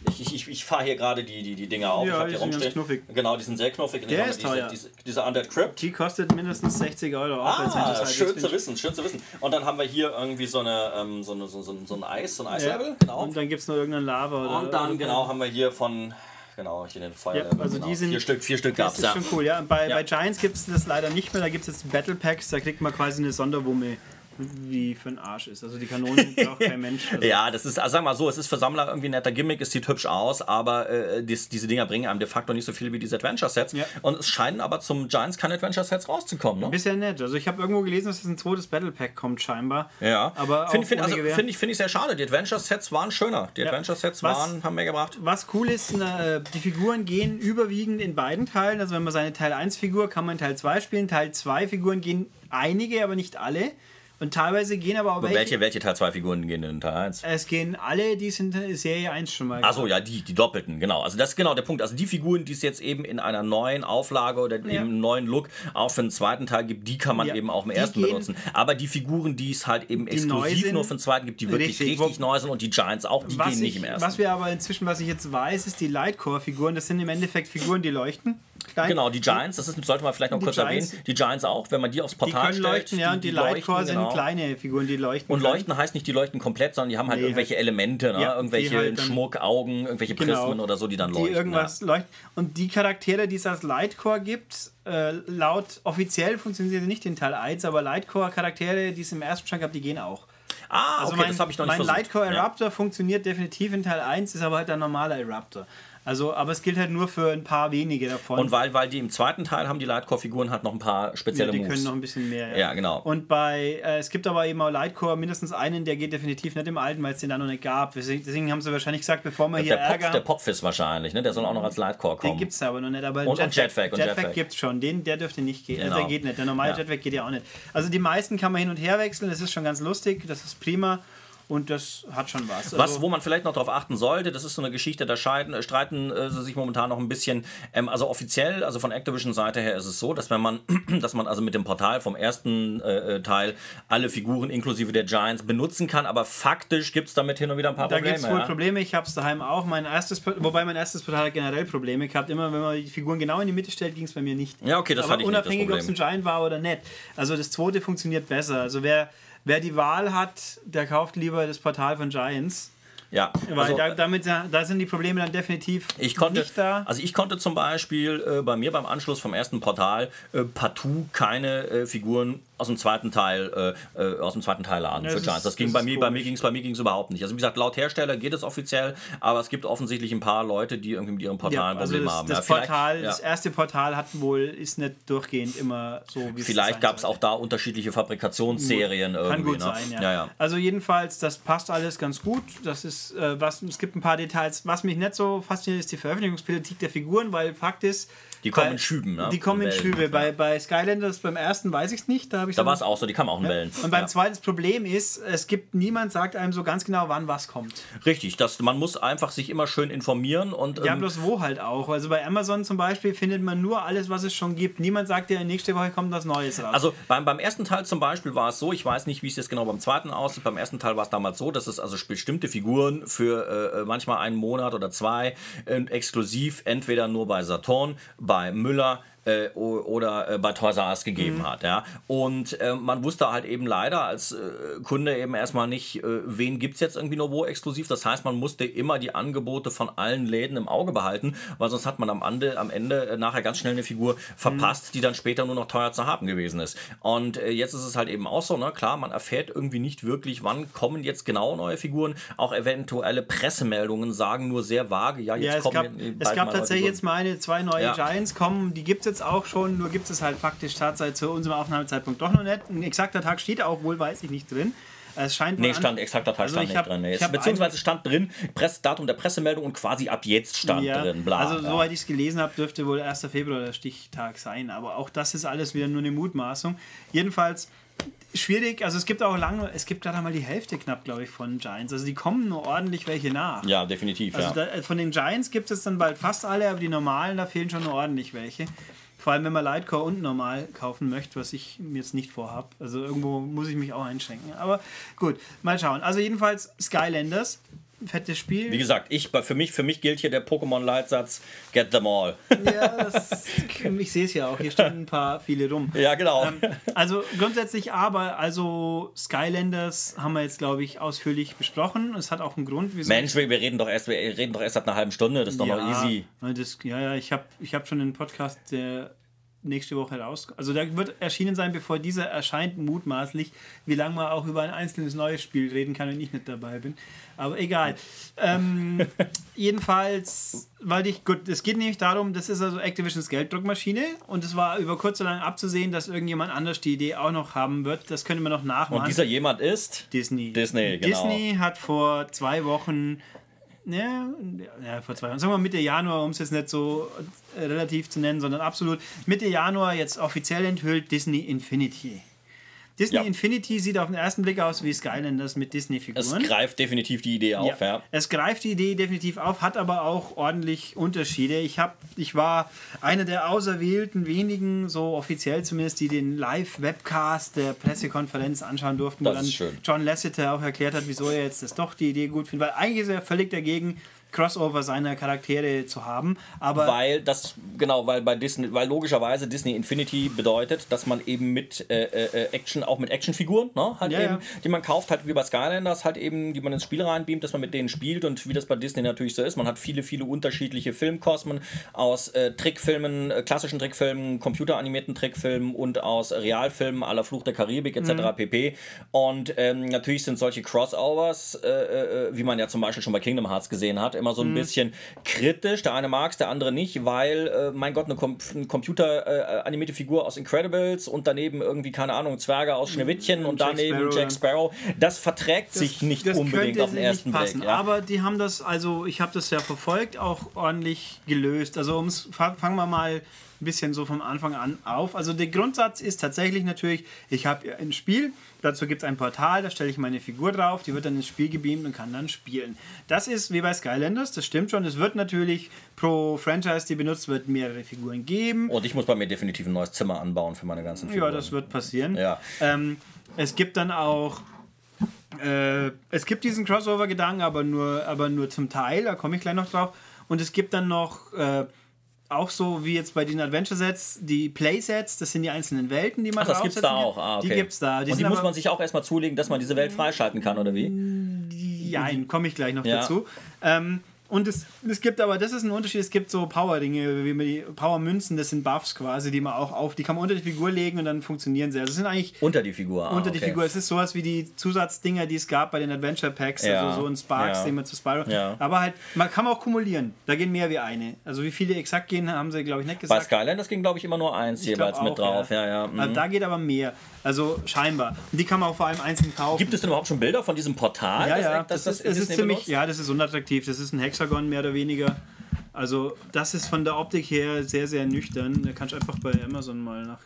Ich, ich, ich, ich fahre hier gerade die, die, die Dinger auf. Ja, ich habe die sind ganz knuffig. Genau, die sind sehr knuffig. Der ist diese, teuer. Diese, diese Undead Crypt. Die kostet mindestens 60 Euro. Auch ah, halt schön zu wissen, schön zu wissen. Und dann haben wir hier irgendwie so, eine, ähm, so, eine, so, so, so ein Eis, so ein Eislevel. Ja. Genau. Und dann gibt es noch irgendeine Lava. Oder, und dann, genau, haben wir hier von genau, hier den Feuer. Ja, also genau. die sind, vier Stück, vier Stück gab es. Das ist schon cool, ja. Bei, ja. bei Giants gibt es das leider nicht mehr, da gibt es jetzt Battle Packs, da kriegt man quasi eine Sonderwumme wie für ein Arsch ist. Also die Kanonen braucht kein Mensch. (laughs) Also ja, das ist, also sag mal so, es ist für Sammler irgendwie ein netter Gimmick, es sieht hübsch aus, aber äh, dies, diese Dinger bringen einem de facto nicht so viel wie diese Adventure-Sets. Ja. Und es scheinen aber zum Giants keine Adventure-Sets rauszukommen. Ne? Bisher nett. Also ich habe irgendwo gelesen, dass es ein zweites Battle Pack kommt scheinbar. Ja. Aber finde find, also, find ich, find ich sehr schade. Die Adventure-Sets waren schöner. Die Adventure-Sets waren, haben mehr gebracht. Was cool ist, na, die Figuren gehen überwiegend in beiden Teilen. Also wenn man seine Teil 1 Figur kann man in Teil 2 spielen. Teil 2 Figuren gehen einige, aber nicht alle. Und teilweise gehen aber auch welche. Welche, welche Teil 2 Figuren gehen in Teil 1? Es gehen alle, die es in Serie 1 schon mal Achso, ja, die, die doppelten, genau. Also das ist genau der Punkt. Also die Figuren, die es jetzt eben in einer neuen Auflage oder ja. einem neuen Look auch für den zweiten Teil gibt, die kann man ja. eben auch im die ersten benutzen. Aber die Figuren, die es halt eben exklusiv sind, nur für den zweiten gibt, die wirklich richtig, richtig neu sind und die Giants auch, die gehen ich, nicht im ersten. Was wir aber inzwischen, was ich jetzt weiß, ist die Lightcore-Figuren. Das sind im Endeffekt Figuren, die leuchten. Klein. Genau, die Giants, das ist, sollte man vielleicht noch kurz Giants, erwähnen. Die Giants auch, wenn man die aufs Portal die können stellt. Leuchten, ja, und die, die Lightcore leuchten, sind genau. kleine Figuren, die leuchten. Und leuchten können. heißt nicht, die leuchten komplett, sondern die haben halt nee, irgendwelche Elemente, ne? ja, irgendwelche halt Schmuck, Augen, irgendwelche genau, Prismen oder so, die dann leuchten. Die irgendwas ja. leuchten. Und die Charaktere, die es als Lightcore gibt, äh, laut offiziell funktionieren sie nicht in Teil 1, aber Lightcore-Charaktere, die es im ersten Stand gab, die gehen auch. Ah, also okay, mein, das habe ich noch nicht Mein Lightcore Eruptor ja. funktioniert definitiv in Teil 1, ist aber halt der normale Eruptor. Also, aber es gilt halt nur für ein paar wenige davon. Und weil, weil die im zweiten Teil haben die Lightcore-Figuren halt noch ein paar spezielle ja, die Moves. können noch ein bisschen mehr. Ja, ja genau. Und bei, äh, es gibt aber eben auch Lightcore mindestens einen, der geht definitiv nicht im alten, weil es den da noch nicht gab. Deswegen, haben sie wahrscheinlich gesagt, bevor wir hier der Ärger... Pop, der Popfist wahrscheinlich, ne? Der soll auch noch als Lightcore kommen. Den gibt es aber noch nicht. Aber und, Jetpack, und Jetpack. Und Jetpack, Jetpack gibt es schon. Den, der dürfte nicht gehen. Genau. Also der geht nicht. Der normale ja. Jetpack geht ja auch nicht. Also die meisten kann man hin und her wechseln. Das ist schon ganz lustig. Das ist prima. Und das hat schon was. Also was, wo man vielleicht noch darauf achten sollte, das ist so eine Geschichte, da scheiden, äh, streiten äh, sie sich momentan noch ein bisschen. Ähm, also offiziell, also von Activision-Seite her ist es so, dass wenn man, (clears throat) dass man also mit dem Portal vom ersten äh, äh, Teil alle Figuren inklusive der Giants benutzen kann, aber faktisch gibt es damit hin und wieder ein paar da Probleme. Da gibt es wohl ja? Probleme, ich habe es daheim auch. Mein erstes, wobei mein erstes Portal hat generell Probleme gehabt. Immer wenn man die Figuren genau in die Mitte stellt, ging es bei mir nicht. Ja, okay, das aber hatte ich unabhängig, ob es ein Giant war oder nicht. Also das zweite funktioniert besser. Also wer wer die Wahl hat, der kauft lieber das Portal von Giants. Ja, weil also, da, damit, da sind die Probleme dann definitiv ich konnte, nicht da. Also ich konnte zum Beispiel äh, bei mir beim Anschluss vom ersten Portal äh, partout keine äh, Figuren aus dem zweiten Teil äh, äh, aus dem zweiten Teil laden ja, für Giants. Das ging das bei mir, bei mir ging es bei mir ging's überhaupt nicht. Also wie gesagt, laut Hersteller geht es offiziell, aber es gibt offensichtlich ein paar Leute, die irgendwie mit ihrem Portal ja, also Probleme das, haben. Das ja, Portal, das erste Portal hat wohl ist nicht durchgehend immer so wie Vielleicht gab es auch da unterschiedliche Fabrikationsserien Kann irgendwie. gut ne? sein, ja. Also jedenfalls, das passt alles ganz gut. Das ist äh, was, es gibt ein paar Details. Was mich nicht so fasziniert, ist die Veröffentlichungspolitik der Figuren, weil Fakt ist, Die kommen bei- in Schüben, ne? Die kommen in Wellen, Schübe. ja. Bei, bei Skylanders beim ersten weiß ich es nicht. Da, Da war es auch so, die kamen auch in Wellen. Und beim Ja. zweiten Problem ist, es gibt niemand sagt einem so ganz genau, wann was kommt. Richtig, das, man muss einfach sich immer schön informieren und Ja, ähm, bloß wo halt auch. Also bei Amazon zum Beispiel findet man nur alles, was es schon gibt. Niemand sagt dir, nächste Woche kommt was Neues raus. Also beim, beim ersten Teil zum Beispiel war es so, ich weiß nicht, wie es jetzt genau beim zweiten aussieht. Beim ersten Teil war es damals so, dass es also bestimmte Figuren für äh, manchmal einen Monat oder zwei äh, exklusiv entweder nur bei Saturn, bei Müller äh, oder äh, bei Toys R Us gegeben Mhm. hat. Ja? Und äh, man wusste halt eben leider als äh, Kunde eben erstmal nicht, äh, wen gibt es jetzt irgendwie nur wo exklusiv. Das heißt, man musste immer die Angebote von allen Läden im Auge behalten, weil sonst hat man am Ende, am Ende äh, nachher ganz schnell eine Figur verpasst, die dann später nur noch teuer zu haben gewesen ist. Und jetzt ist es halt eben auch so, ne? klar, man erfährt irgendwie nicht wirklich, wann kommen jetzt genau neue Figuren. Auch eventuelle Pressemeldungen sagen nur sehr vage, ja, jetzt ja, es kommen gab, es gab tatsächlich jetzt mal eine, zwei neue Ja. Giants kommen, die gibt es jetzt auch schon, nur gibt es halt faktisch Tatzeit zu unserem Aufnahmezeitpunkt doch noch nicht. Ein exakter Tag steht auch wohl, weiß ich nicht drin. Es scheint Nee, stand exakter Tag Also stand ich nicht hab- drin. Nee. Es- Beziehungsweise stand drin, Press, Datum der Pressemeldung und quasi ab jetzt stand Ja, drin. Bla, also ja. soweit ich es gelesen habe, dürfte wohl 1. Februar der Stichtag sein. Aber auch das ist alles wieder nur eine Mutmaßung. Jedenfalls schwierig. Also es gibt auch lange, es gibt gerade mal die Hälfte knapp, glaube ich, von Giants. Also die kommen nur ordentlich welche nach. Ja, definitiv. Also ja. da, von den Giants gibt es dann bald fast alle, aber die normalen, da fehlen schon nur ordentlich welche. Vor allem, wenn man Lightcore und normal kaufen möchte, was ich mir jetzt nicht vorhab. Also irgendwo muss ich mich auch einschränken. Aber gut, mal schauen. Also jedenfalls Skylanders, fettes Spiel. Wie gesagt, ich, für, mich, für mich gilt hier der Pokémon-Leitsatz: Get them all. Ja, das, ich sehe es ja auch. Hier stehen ein paar viele rum. ja, genau. Ähm, also grundsätzlich aber, also Skylanders haben wir jetzt, glaube ich, ausführlich besprochen. Es hat auch einen Grund. Mensch, wir, wir reden doch erst, wir reden doch erst seit einer halben Stunde. Das ist doch noch easy. Das, ja, ja, ich habe ich hab schon einen Podcast, der nächste Woche raus. Also der wird erschienen sein, bevor dieser erscheint, mutmaßlich, wie lange man auch über ein einzelnes neues Spiel reden kann, wenn ich nicht dabei bin. Aber egal. ähm, (laughs) jedenfalls, weil ich, gut, es geht nämlich darum, das ist also Activisions Gelddruckmaschine und es war über kurz oder lang abzusehen, dass irgendjemand anders die Idee auch noch haben wird. Das könnte man noch nachmachen. Und dieser jemand ist Disney. Disney, genau. Disney hat vor zwei Wochen, ja, ja vor zwei Wochen, sagen wir Mitte Januar, um es jetzt nicht so relativ zu nennen, sondern absolut Mitte Januar jetzt offiziell enthüllt Disney Infinity. Disney Ja. Infinity sieht auf den ersten Blick aus wie Skylanders mit Es Disney-Figuren. greift definitiv die Idee auf, ja. Es greift die Idee definitiv auf, hat aber auch ordentlich Unterschiede. Ich, hab, ich war einer der auserwählten wenigen, so offiziell zumindest, die den Live-Webcast der Pressekonferenz anschauen durften, wo Das dann ist schön. John Lasseter auch erklärt hat, wieso er jetzt das doch die Idee gut findet. Weil eigentlich ist er völlig dagegen, Crossover seiner Charaktere zu haben. Aber Weil das, genau, weil bei Disney, weil logischerweise Disney Infinity bedeutet, dass man eben mit äh, äh, Action, auch mit Actionfiguren, ne, halt Ja, eben, ja. die man kauft, halt wie bei Skylanders, halt eben, die man ins Spiel reinbeamt, dass man mit denen spielt und wie das bei Disney natürlich so ist. Man hat viele, viele unterschiedliche Filmkosmen aus äh, Trickfilmen, äh, klassischen Trickfilmen, computeranimierten Trickfilmen und aus Realfilmen aller Fluch der Karibik etc. Mhm. pp. Und ähm, natürlich sind solche Crossovers, äh, äh, wie man ja zum Beispiel schon bei Kingdom Hearts gesehen hat, immer so Mhm. ein bisschen kritisch. Der eine mag es, der andere nicht, weil, äh, mein Gott, eine, Com eine computeranimierte Figur aus Incredibles und daneben irgendwie, keine Ahnung, Zwerge aus Schneewittchen und Jack daneben Sparrow, Jack Sparrow. Das verträgt sich nicht das unbedingt könnte auf den nicht ersten passen. Blick. Ja. Aber die haben das, also ich habe das ja verfolgt, auch ordentlich gelöst. Also ums, fangen wir mal ein bisschen so vom Anfang an auf. Also der Grundsatz ist tatsächlich natürlich, ich habe ein Spiel, dazu gibt es ein Portal, da stelle ich meine Figur drauf, die wird dann ins Spiel gebeamt und kann dann spielen. Das ist wie bei Skylanders, das stimmt schon. Es wird natürlich pro Franchise, die benutzt wird, mehrere Figuren geben. Und ich muss bei mir definitiv ein neues Zimmer anbauen für meine ganzen Ja, Figuren. das wird passieren. Ja. Ähm, es gibt dann auch. Äh, es gibt diesen Crossover-Gedanken, aber nur, aber nur zum Teil, da komme ich gleich noch drauf. Und es gibt dann noch, äh, auch so wie jetzt bei den Adventure-Sets, die Playsets, das sind die einzelnen Welten, die man Ach, das gibt's da auch. Ah, okay. Die gibt's da. und die muss man sich auch erstmal zulegen, dass man diese Welt freischalten kann, oder wie? Ja, komme ich gleich noch Ja. dazu. Ähm, Und es, es gibt aber, das ist ein Unterschied, es gibt so Power-Dinge, wie man die Power-Münzen, das sind Buffs quasi, die man auch auf, die kann man unter die Figur legen und dann funktionieren sie. Also es sind eigentlich Unter die Figur. ah, unter die okay. Figur. Es ist sowas wie die Zusatzdinger, die es gab bei den Adventure Packs, Ja. also so ein Sparks, Ja. den man zu Spyro. Ja. Aber halt, man kann auch kumulieren. Da gehen mehr wie eine. Also wie viele exakt gehen, haben sie, glaube ich, nicht Bei gesagt. Skylanders ging, glaube ich, immer nur eins Ich jeweils mit auch, drauf. Ja, ja. mhm. Also da geht aber mehr. Also scheinbar. Und die kann man auch vor allem einzeln kaufen. Gibt es denn überhaupt schon Bilder von diesem Portal? Ja, das- ja, das- das, das ist, es ist ziemlich, benutzt? ja, das ist unattraktiv. Das ist ein Hexagon mehr oder weniger. Also das ist von der Optik her sehr, sehr nüchtern. Da kannst du einfach bei Amazon mal nach,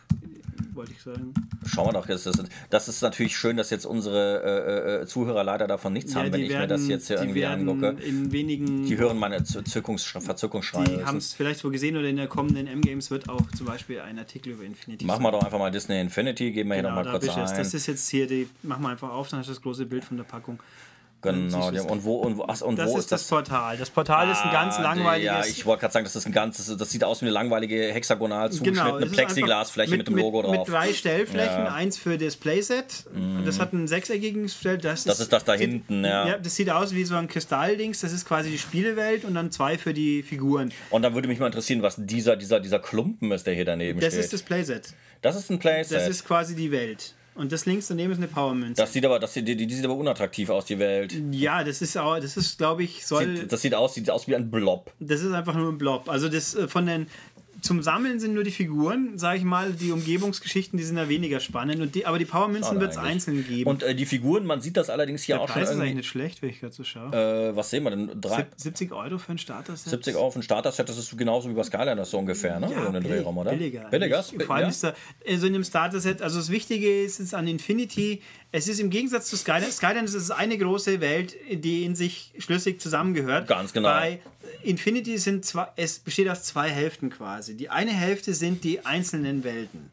wollte ich sagen. Schauen wir doch, das ist, das ist natürlich schön, dass jetzt unsere äh, äh, Zuhörer leider davon nichts haben, wenn ich mir das jetzt hier die irgendwie werden angucke. in wenigen, Die hören meine Zückungs Verzückungsschreie. die Das haben es vielleicht wohl gesehen oder in der kommenden M-Games wird auch zum Beispiel ein Artikel über Infinity Machen wir doch einfach mal Disney Infinity, geben wir hier Genau, nochmal da kurz jetzt. ein. Das ist jetzt hier, die, machen wir einfach auf, dann hast du das große Bild von der Packung. Genau, du und wo, und wo, ach, und Das wo ist das Portal. Das Portal ist ein ganz Ah, langweiliges... Ja, ich wollte gerade sagen, das ist ein ganzes, das sieht aus wie eine langweilige hexagonal zugeschnittene Genau, es ist Plexiglasfläche einfach mit, dem Logo drauf. Mit drei Stellflächen, Ja. Eins für das Playset. Das hat einen sechseckigen Stell. Das, Das ist das da sieht- hinten, ja. Ja, das sieht aus wie so ein Kristalldings. Das ist quasi die Spielewelt und dann zwei für die Figuren. Und dann würde mich mal interessieren, was dieser, dieser, dieser Klumpen ist, der hier daneben Das steht. ist das Playset. das ist ein Playset. Das ist quasi die Welt. Und das links daneben ist eine Powermünze. Das sieht aber, das sieht, die, die sieht aber unattraktiv aus, die Welt. ja, das ist auch, das ist, glaube ich, soll. Sieht, das sieht aus, sieht aus wie ein Blob. Das ist einfach nur ein Blob. Also das äh, von den zum Sammeln sind nur die Figuren, sage ich mal, die Umgebungsgeschichten, die sind ja weniger spannend. Und die, aber die Powermünzen wird es einzeln geben. Und äh, die Figuren, man sieht das allerdings hier der auch schon Preis ist eigentlich nicht schlecht, wenn ich gerade so schaue. Äh, was sehen wir denn? Drei, Sieb- 70 Euro für ein Starter-Set? 70 Euro für ein Starter-Set, das ist genauso wie bei Skylanders so ungefähr, ne? Ja, so billig, Drehraum, oder? billiger. Billiger? Ich, vor allem ja? ist da äh, so in dem Starter-Set, also das Wichtige ist, ist an Infinity, es ist im Gegensatz zu Skylanders, Skylanders ist eine große Welt, die in sich schlüssig zusammengehört. Ganz genau. Bei Infinity sind zwei, es besteht aus zwei Hälften quasi. Die eine Hälfte sind die einzelnen Welten.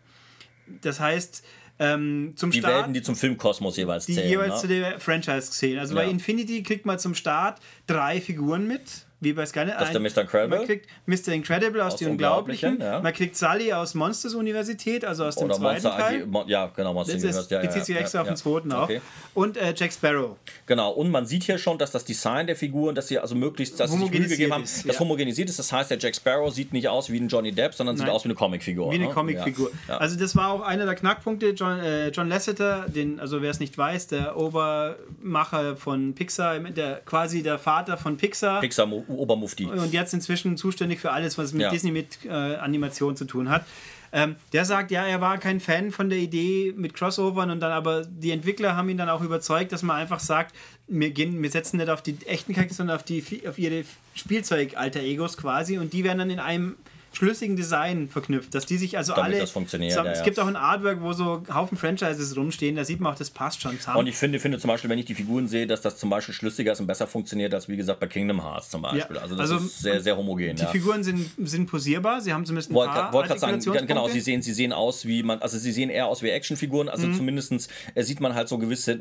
Das heißt, ähm, zum Die Start Welten, die zum Filmkosmos jeweils die zählen. jeweils zu ne? der Franchise zählen. Also bei Ja. Infinity kriegt man zum Start drei Figuren mit, wie bei Skynet. Das ist der Mr. Incredible. Man kriegt Mr. Incredible aus, Aus Die Unglaublichen. Unglaublichen, ja. Man kriegt Sully aus Monsters Universität, also aus dem Oder zweiten Monster Teil. AG, Mon ja, genau, Monster Das Universe, ist, ja, bezieht sich ja, extra ja, auf den zweiten auch. Okay. Und äh, Jack Sparrow. Genau, und man sieht hier schon, dass das Design der Figuren, dass sie also möglichst, dass sie sich Mühe gegeben haben, ist, das homogenisiert ist. Das heißt, der Jack Sparrow sieht nicht aus wie ein Johnny Depp, sondern sieht Nein. aus wie eine Comicfigur. Wie eine ne? Comicfigur. Also das war auch einer der Knackpunkte. John, äh, John Lasseter, den, also wer es nicht weiß, der Obermacher von Pixar, der quasi der Vater von Pixar. Pixar Obermufti. und jetzt inzwischen zuständig für alles, was mit Ja. Disney mit äh, Animation zu tun hat. Ähm, der sagt, ja, er war kein Fan von der Idee mit Crossovern und dann aber die Entwickler haben ihn dann auch überzeugt, dass man einfach sagt, wir, gehen, wir setzen nicht auf die echten Charaktere, sondern auf, die, auf ihre Spielzeug-Alter-Egos quasi und die werden dann in einem schlüssigen Design verknüpft, dass die sich also Damit alle das funktioniert, zusammen, ja, es gibt auch ein Artwork, wo so Haufen Franchises rumstehen, da sieht man auch, das passt schon zusammen. Und ich finde, finde zum Beispiel, wenn ich die Figuren sehe, dass das zum Beispiel schlüssiger ist und besser funktioniert als wie gesagt bei Kingdom Hearts zum Beispiel. Ja, Also das also, ist sehr, sehr homogen. die ja. Figuren sind, sind posierbar, sie haben zumindest ein Wollte paar wollt gerade sagen, genau, sie sehen, sie sehen aus wie man, also sie sehen eher aus wie Actionfiguren, Mhm. also zumindest äh, sieht man halt so gewisse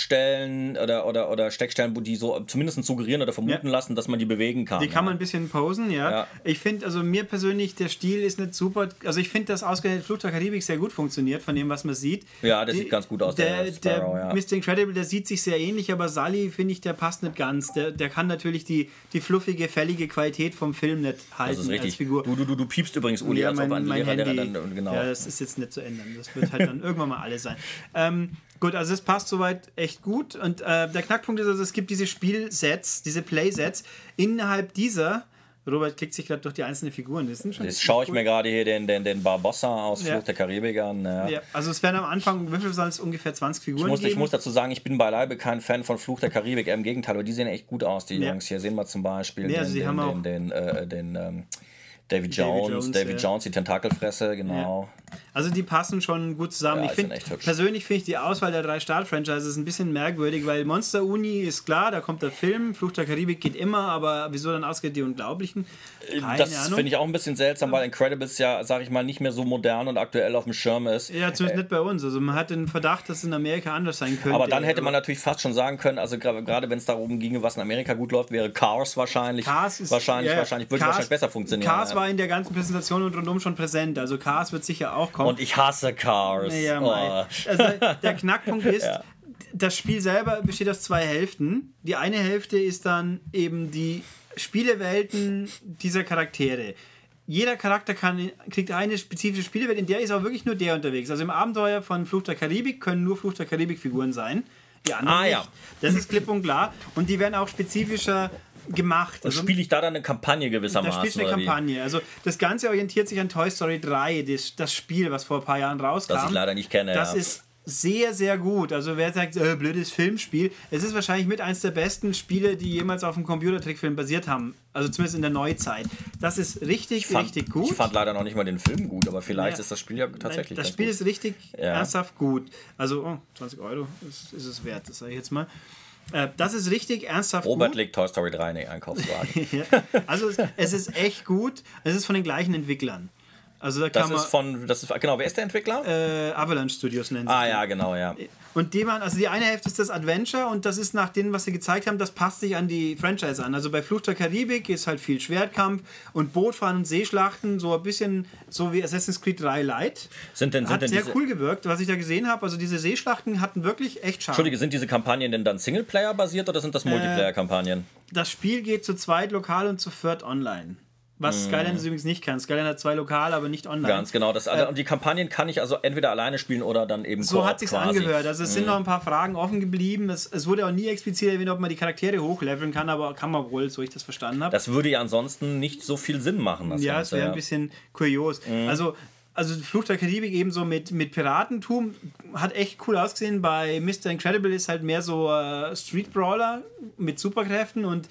Nahtstellen oder, oder, oder Steckstellen, wo die so zumindest suggerieren oder vermuten Ja. lassen, dass man die bewegen kann. Die kann man ein bisschen posen. Ja. Ich finde, also mir persönlich, der Stil ist nicht super. Also ich finde, dass ausgerechnet Flucht der Karibik sehr gut funktioniert, von dem, was man sieht. Ja, der Die- sieht ganz gut aus, Der, der der, Sparrow, ja. Mr. Incredible, der sieht sich sehr ähnlich, aber Sully, finde ich, der passt nicht ganz. Der, der kann natürlich die, die fluffige, fällige Qualität vom Film nicht halten Das ist als richtig. Figur. Du, du, du, du piepst übrigens, Uli, ja, als mein, ob ein mein Lehrer, der Handy. dann, genau. Ja, das ist jetzt nicht zu ändern. Das wird halt dann (laughs) irgendwann mal alles sein. Ähm, gut, also es passt soweit echt gut. Und äh, der Knackpunkt ist also, es gibt diese Spielsets, diese Playsets. Innerhalb dieser, Robert klickt sich gerade durch die einzelnen Figuren. Das sind schon Jetzt schaue ich mir gerade hier den, den, den Barbossa aus Ja. Fluch der Karibik an. Ja. Ja, also es werden am Anfang, wie viel soll es ungefähr 20 Figuren Ich muss, geben? ich muss dazu sagen, ich bin beileibe kein Fan von Fluch der Karibik, im Gegenteil, aber die sehen echt gut aus, die Ja. Jungs. Hier sehen wir zum Beispiel Ja, also den, den, den, den, äh, den ähm, David Jones, Jones, David ja. Jones, die Tentakelfresse, genau. Also die passen schon gut zusammen. Ja, ich hübsch. persönlich finde ich die Auswahl der drei Start-Franchises ein bisschen merkwürdig, weil Monster Uni ist klar, da kommt der Film, Flucht der Karibik geht immer, aber wieso dann ausgeht die Unglaublichen? Keine das finde ich auch ein bisschen seltsam, weil Incredibles ja, sag ich mal, nicht mehr so modern und aktuell auf dem Schirm ist. Ja, zumindest nicht bei uns. Also man hat den Verdacht, dass es in Amerika anders sein könnte. Aber dann hätte man Aber natürlich fast schon sagen können, also gerade wenn es darum ginge, was in Amerika gut läuft, wäre Cars wahrscheinlich, Cars ist, wahrscheinlich, ja, wahrscheinlich, würde Cars- wahrscheinlich besser funktionieren. Cars ja. War in der ganzen Präsentation und rundum schon präsent. Also Cars wird sicher auch kommen. und ich hasse Cars. Ja, oh. Also der Knackpunkt (laughs) ist, das Spiel selber besteht aus zwei Hälften. Die eine Hälfte ist dann eben die Spielewelten dieser Charaktere. Jeder Charakter kann, kriegt eine spezifische Spielewelt, in der ist auch wirklich nur der unterwegs. Also im Abenteuer von Fluch der Karibik können nur Fluch der Karibik-Figuren sein. Die anderen Ah, nicht. ja. Das ist klipp und klar. Und die werden auch spezifischer gemacht. Und spiele ich da dann eine Kampagne Da gewissermaßen? spielst du eine oder wie? Kampagne. Also das Ganze orientiert sich an Toy Story 3, das, das Spiel, was vor ein paar Jahren rauskam. Das ich leider nicht kenne, Das ja. ist sehr, sehr gut. Also wer sagt, äh, blödes Filmspiel, es ist wahrscheinlich mit eins der besten Spiele, die jemals auf einem Computertrickfilm basiert haben. Also zumindest in der Neuzeit. Das ist richtig, fand, richtig gut. Ich fand leider noch nicht mal den Film gut, aber vielleicht Ja. ist das Spiel ja tatsächlich. das ganz Spiel gut. ist richtig Ja. ernsthaft gut. Also oh, 20 Euro ist, ist es wert, das sage ich jetzt mal. Äh, das ist richtig ernsthaft Robert gut. legt Toy Story 3 in den Einkaufswagen. (laughs) Ja. Also es, es ist echt gut. Es ist von den gleichen Entwicklern. Also da kann Das ist von, das ist, genau, wer ist der Entwickler? äh, Avalanche Studios nennen. sie ah ja, genau, ja. Und die waren, also die eine Hälfte ist das Adventure und das ist nach dem, was sie gezeigt haben, das passt sich an die Franchise an. Also bei Flucht der Karibik ist halt viel Schwertkampf und Bootfahren und Seeschlachten, so ein bisschen so wie Assassin's Creed 3 Light. Sind denn, sind Hat denn sehr cool gewirkt, was ich da gesehen habe. Also diese Seeschlachten hatten wirklich echt Charme. Entschuldige, sind diese Kampagnen denn dann Singleplayer basiert oder sind das Äh, Multiplayer-Kampagnen? Das Spiel geht zu zweit lokal und zu viert online. Was Skylanders übrigens nicht kann. Skylanders hat zwei lokal, aber nicht online. Mhm. Ganz genau. Das, und die Kampagnen kann ich also entweder alleine spielen oder dann eben So hat sich's quasi. Mhm. angehört. Also es sind noch ein paar Fragen offen geblieben. Es, es wurde auch nie explizit erwähnt, ob man die Charaktere hochleveln kann, aber kann man wohl, so ich das verstanden habe. Das würde ja ansonsten nicht so viel Sinn machen. Das Ja, es Ganze, wäre ein bisschen kurios. Mhm. Also, also Fluch der Karibik ebenso mit, mit Piratentum hat echt cool ausgesehen. Bei Mr. Incredible ist halt mehr so äh, Street Brawler mit Superkräften und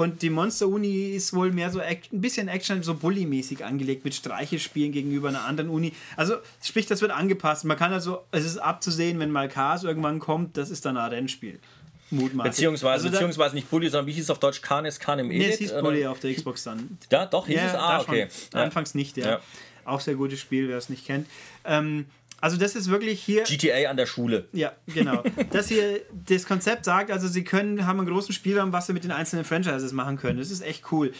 und die Monster-Uni ist wohl mehr so ein bisschen Action, so Bully-mäßig angelegt, mit Streichelspielen gegenüber einer anderen Uni. Also, sprich, das wird angepasst. Man kann also, es ist abzusehen, wenn mal Chaos irgendwann kommt, das ist dann ein Rennspiel. Mutmaßlich. Beziehungsweise, Also beziehungsweise nicht Bully, sondern wie hieß es auf Deutsch? Canis Canem Nee, Edit? es hieß? Bully auf der Xbox dann. Ja, doch, hieß es? da Ah, schon. okay. Ja. Anfangs nicht, ja. Ja. Auch sehr gutes Spiel, wer es nicht kennt. Ähm, also das ist wirklich hier. GTA an der Schule. Ja, genau. (laughs) Das hier, das Konzept sagt, also sie können, haben einen großen Spielraum, was sie mit den einzelnen Franchises machen können. Das ist echt cool.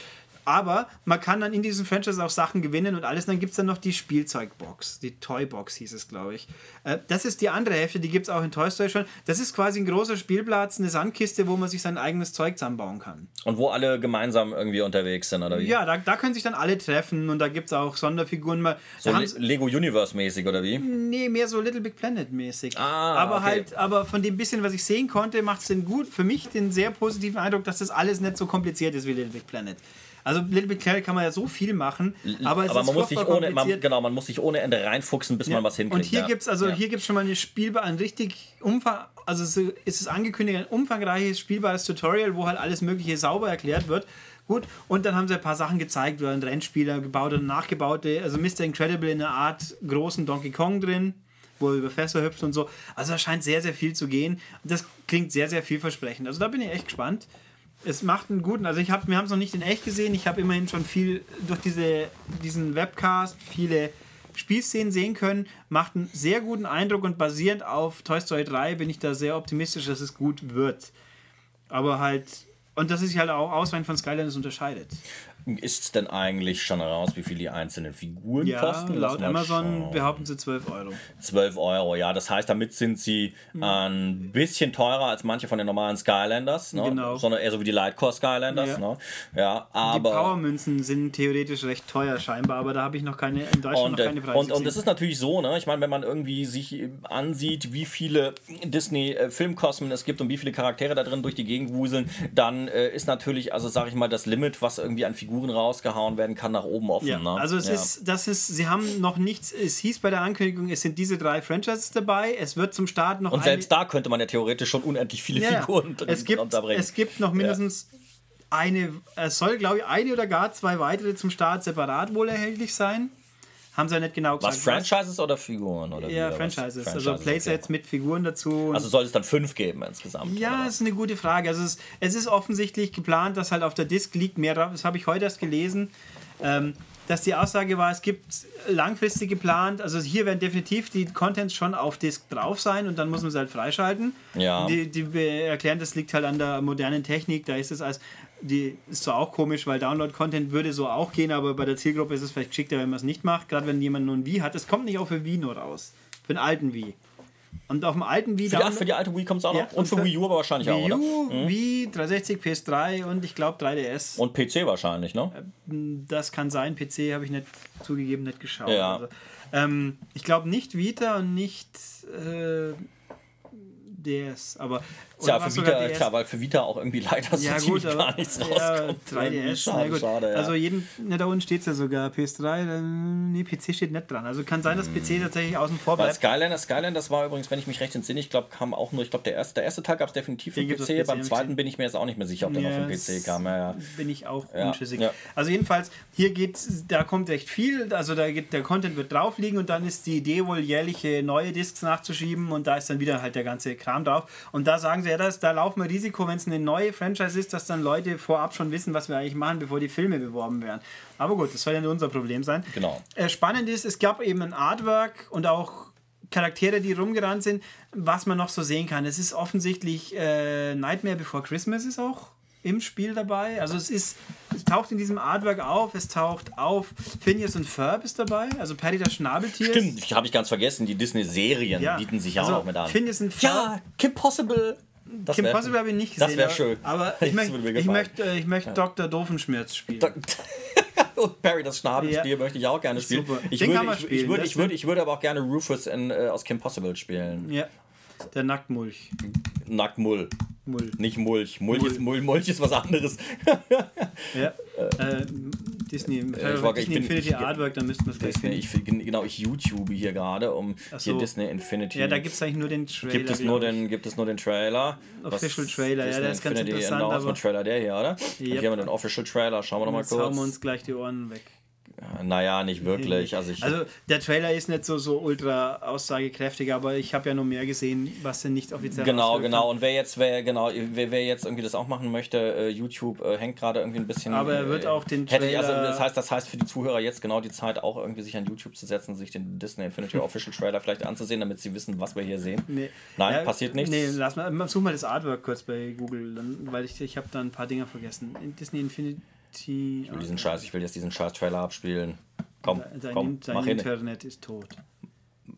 Aber man kann dann in diesen Franchises auch Sachen gewinnen und alles. Dann gibt es dann noch die Spielzeugbox, die Toybox hieß es, glaube ich. Äh, das ist die andere Hälfte, die gibt es auch in Toy Story schon. Das ist quasi ein großer Spielplatz, eine Sandkiste, wo man sich sein eigenes Zeug zusammenbauen kann. Und wo alle gemeinsam irgendwie unterwegs sind, oder wie? Ja, da, da können sich dann alle treffen und da gibt es auch Sonderfiguren. Mal, So Le Lego Universe-mäßig, oder wie? Nee, mehr so Little Big Planet mäßig. Ah, aber okay. halt, aber von dem bisschen, was ich sehen konnte, macht es den gut, für mich den sehr positiven Eindruck, dass das alles nicht so kompliziert ist wie Little Big Planet. Also Little Big Planet kann man ja so viel machen, aber es Aber ist man muss, sich ohne, man, genau, man muss sich ohne Ende reinfuchsen, bis man was hinkriegt. Und hier ja. gibt es also Ja. hier gibt's schon mal eine Spielbar, ein richtig umfang, also so ist es angekündigt, ein umfangreiches spielbares Tutorial, wo halt alles Mögliche sauber erklärt wird. Gut, und dann haben sie ein paar Sachen gezeigt, ein Rennspieler gebaut und nachgebaute, also Mr. Incredible in einer Art großen Donkey Kong drin, wo er über Fässer hüpft und so. Also da scheint sehr, sehr viel zu gehen. Und das klingt sehr, sehr vielversprechend. Also da bin ich echt gespannt. Es macht einen guten, also ich habe, wir haben es noch nicht in echt gesehen. Ich habe immerhin schon viel durch diese, diesen Webcast viele Spielszenen sehen können. Macht einen sehr guten Eindruck und basierend auf Toy Story 3 bin ich da sehr optimistisch, dass es gut wird. Aber halt, und es sich halt auch ausreichend von Skylanders unterscheidet. Ist es denn eigentlich schon raus, wie viel die einzelnen Figuren Ja, kosten? Lass laut Amazon schauen. behaupten sie 12 Euro. 12 Euro, ja. Das heißt, damit sind sie Hm. ein bisschen teurer als manche von den normalen Skylanders, ne? Genau. sondern eher so wie die Lightcore Skylanders. Ja. Ne? ja Die aber Powermünzen sind theoretisch recht teuer scheinbar, aber da habe ich noch keine, in Deutschland und, noch äh, keine Preise und, und gesehen. ist natürlich so, ne? ich meine, wenn man irgendwie sich äh, ansieht, wie viele Disney-Filmkosmen es gibt und wie viele Charaktere da drin durch die Gegend wuseln, dann äh, ist natürlich, also sage ich mal, das Limit, was irgendwie an Figuren rausgehauen werden kann, nach oben offen. Ja, ne? also es ja. ist, das ist, sie haben noch nichts, es hieß bei der Ankündigung, es sind diese drei Franchises dabei, es wird zum Start noch Und selbst da könnte man ja theoretisch schon unendlich viele Ja, Figuren drin es gibt, unterbringen. es gibt noch mindestens eine, es soll glaube ich eine oder gar zwei weitere zum Start separat wohl erhältlich sein. Haben sie ja nicht genau gesagt. was, Franchises oder Figuren? Oder Ja, was? Franchises. Also Franchises, Playsets okay. mit Figuren dazu. Also soll es dann fünf geben insgesamt? Ja, was? ist eine gute Frage. Also es, es ist offensichtlich geplant, dass halt auf der Disk liegt mehr drauf. Das habe ich heute erst gelesen. Ähm, dass die Aussage war, es gibt langfristig geplant, also hier werden definitiv die Contents schon auf Disk drauf sein und dann muss man sie halt freischalten. Ja. Die, die erklären, das liegt halt an der modernen Technik, da ist es als, die ist zwar auch komisch, weil Download-Content würde so auch gehen, aber bei der Zielgruppe ist es vielleicht geschickter, wenn man es nicht macht, gerade wenn jemand nur ein Wii hat. Es kommt nicht auch für Wii nur raus, für einen alten Wii. Und auf dem alten Wii Für die, für die alte Wii kommt es auch noch. Ja, und für Wii U aber wahrscheinlich auch, Wii oder? U, Wii, 360, PS3 und ich glaube 3DS. Und PC wahrscheinlich, ne? Das kann sein. PC habe ich nicht zugegeben, nicht geschaut. Ja. Also, ähm, ich glaube nicht Vita und nicht äh, DS, aber oder für Vita, klar, weil für Vita auch irgendwie (laughs) leider so Ja ziemlich gut, gar aber nichts ja, rauskommt. 3DS, Schade, schade, ja. Also jeden, ne, da unten steht es ja sogar, PS3, dann, nee, PC steht nicht dran. Also kann sein, dass PC tatsächlich außen vor Weil bleibt. Skylander, Skylander, das war übrigens, wenn ich mich recht entsinne, ich glaube, kam auch nur, ich glaube, der erste, der erste Teil gab es definitiv für Den PC, PC, beim zweiten bin ich mir jetzt auch nicht mehr sicher, ob der noch für Ja, den PC kam. Ja, ja. bin ich auch Ja, unschlüssig. ja. Also jedenfalls, hier geht's, da kommt recht viel, also da geht, der Content wird drauf liegen und dann ist die Idee wohl jährliche neue Discs nachzuschieben und da ist dann wieder halt der ganze Kram drauf. Und da sagen sie ja, das, da laufen wir Risiko, wenn es eine neue Franchise ist, dass dann Leute vorab schon wissen, was wir eigentlich machen, bevor die Filme beworben werden. Aber gut, das soll ja nicht unser Problem sein. Genau. Äh, spannend ist, es gab eben ein Artwork und auch Charaktere, die rumgerannt sind, was man noch so sehen kann. Es ist offensichtlich äh, Nightmare Before Christmas ist auch im Spiel dabei. Also es ist, es taucht in diesem Artwork auf, es taucht auf, Phineas und Ferb ist dabei, also Perry das Schnabeltier. Stimmt, habe ich ganz vergessen, die Disney-Serien Ja. bieten sich ja Also auch mit an. Phineas und Ferb. ja, Kim Possible. Das Kim Possible habe ich nicht gesehen. Das wäre schön. Aber ich (laughs) möchte, ich möchte, ich möchte Dr. Doofenschmerz spielen. (laughs) Und Barry das Schnabelspiel Ja. möchte ich auch gerne spielen. Super. Ich Den würde, kann man ich, spielen, ich, würde, ich, würde, ich würde aber auch gerne Rufus in, äh, aus Kim Possible spielen. ja, der Nacktmulch. Nacktmull. Mull. Nicht Mulch. Mulch, Mull. Ist, Mull, Mulch ist was anderes. (laughs) Ja. Äh, Disney, ich war- ich Disney bin- Infinity ich- Artwork, dann müssten wir es gleich finden. ich, genau, ich YouTube hier gerade, um Ach hier so. Disney Infinity. Ja, da gibt es eigentlich nur den Trailer. gibt es, nur ich. den, gibt es nur den Trailer. Official Trailer, ja, Disney der ist ganz Infinity interessant, Announcement aber- Trailer, der hier, oder? Yep. hier haben wir den Official Trailer. Schauen wir doch mal Jetzt hauen wir kurz. uns gleich die Ohren weg. Naja, nicht wirklich. Also, Also der Trailer ist nicht so, so ultra aussagekräftig, aber ich habe ja noch mehr gesehen, was denn nicht offiziell Genau, genau. Und wer jetzt, wer, genau, wer, wer jetzt irgendwie das auch machen möchte, äh, YouTube äh, hängt gerade irgendwie ein bisschen. Aber er wird äh, auch den also, Trailer- das heißt, das heißt für die Zuhörer jetzt genau die Zeit, auch irgendwie sich an YouTube zu setzen, sich den Disney Infinity (laughs) Official Trailer vielleicht anzusehen, damit sie wissen, was wir hier sehen. Nee. Nein, Ja, passiert nichts. Nee, lass mal, such mal das Artwork kurz bei Google, dann, weil ich, ich habe da ein paar Dinger vergessen. Disney Infinity. Ich will diesen Scheiß, ich will jetzt diesen Scheiß Trailer abspielen. Komm, Dein, komm, dein mach hin. Internet ist tot.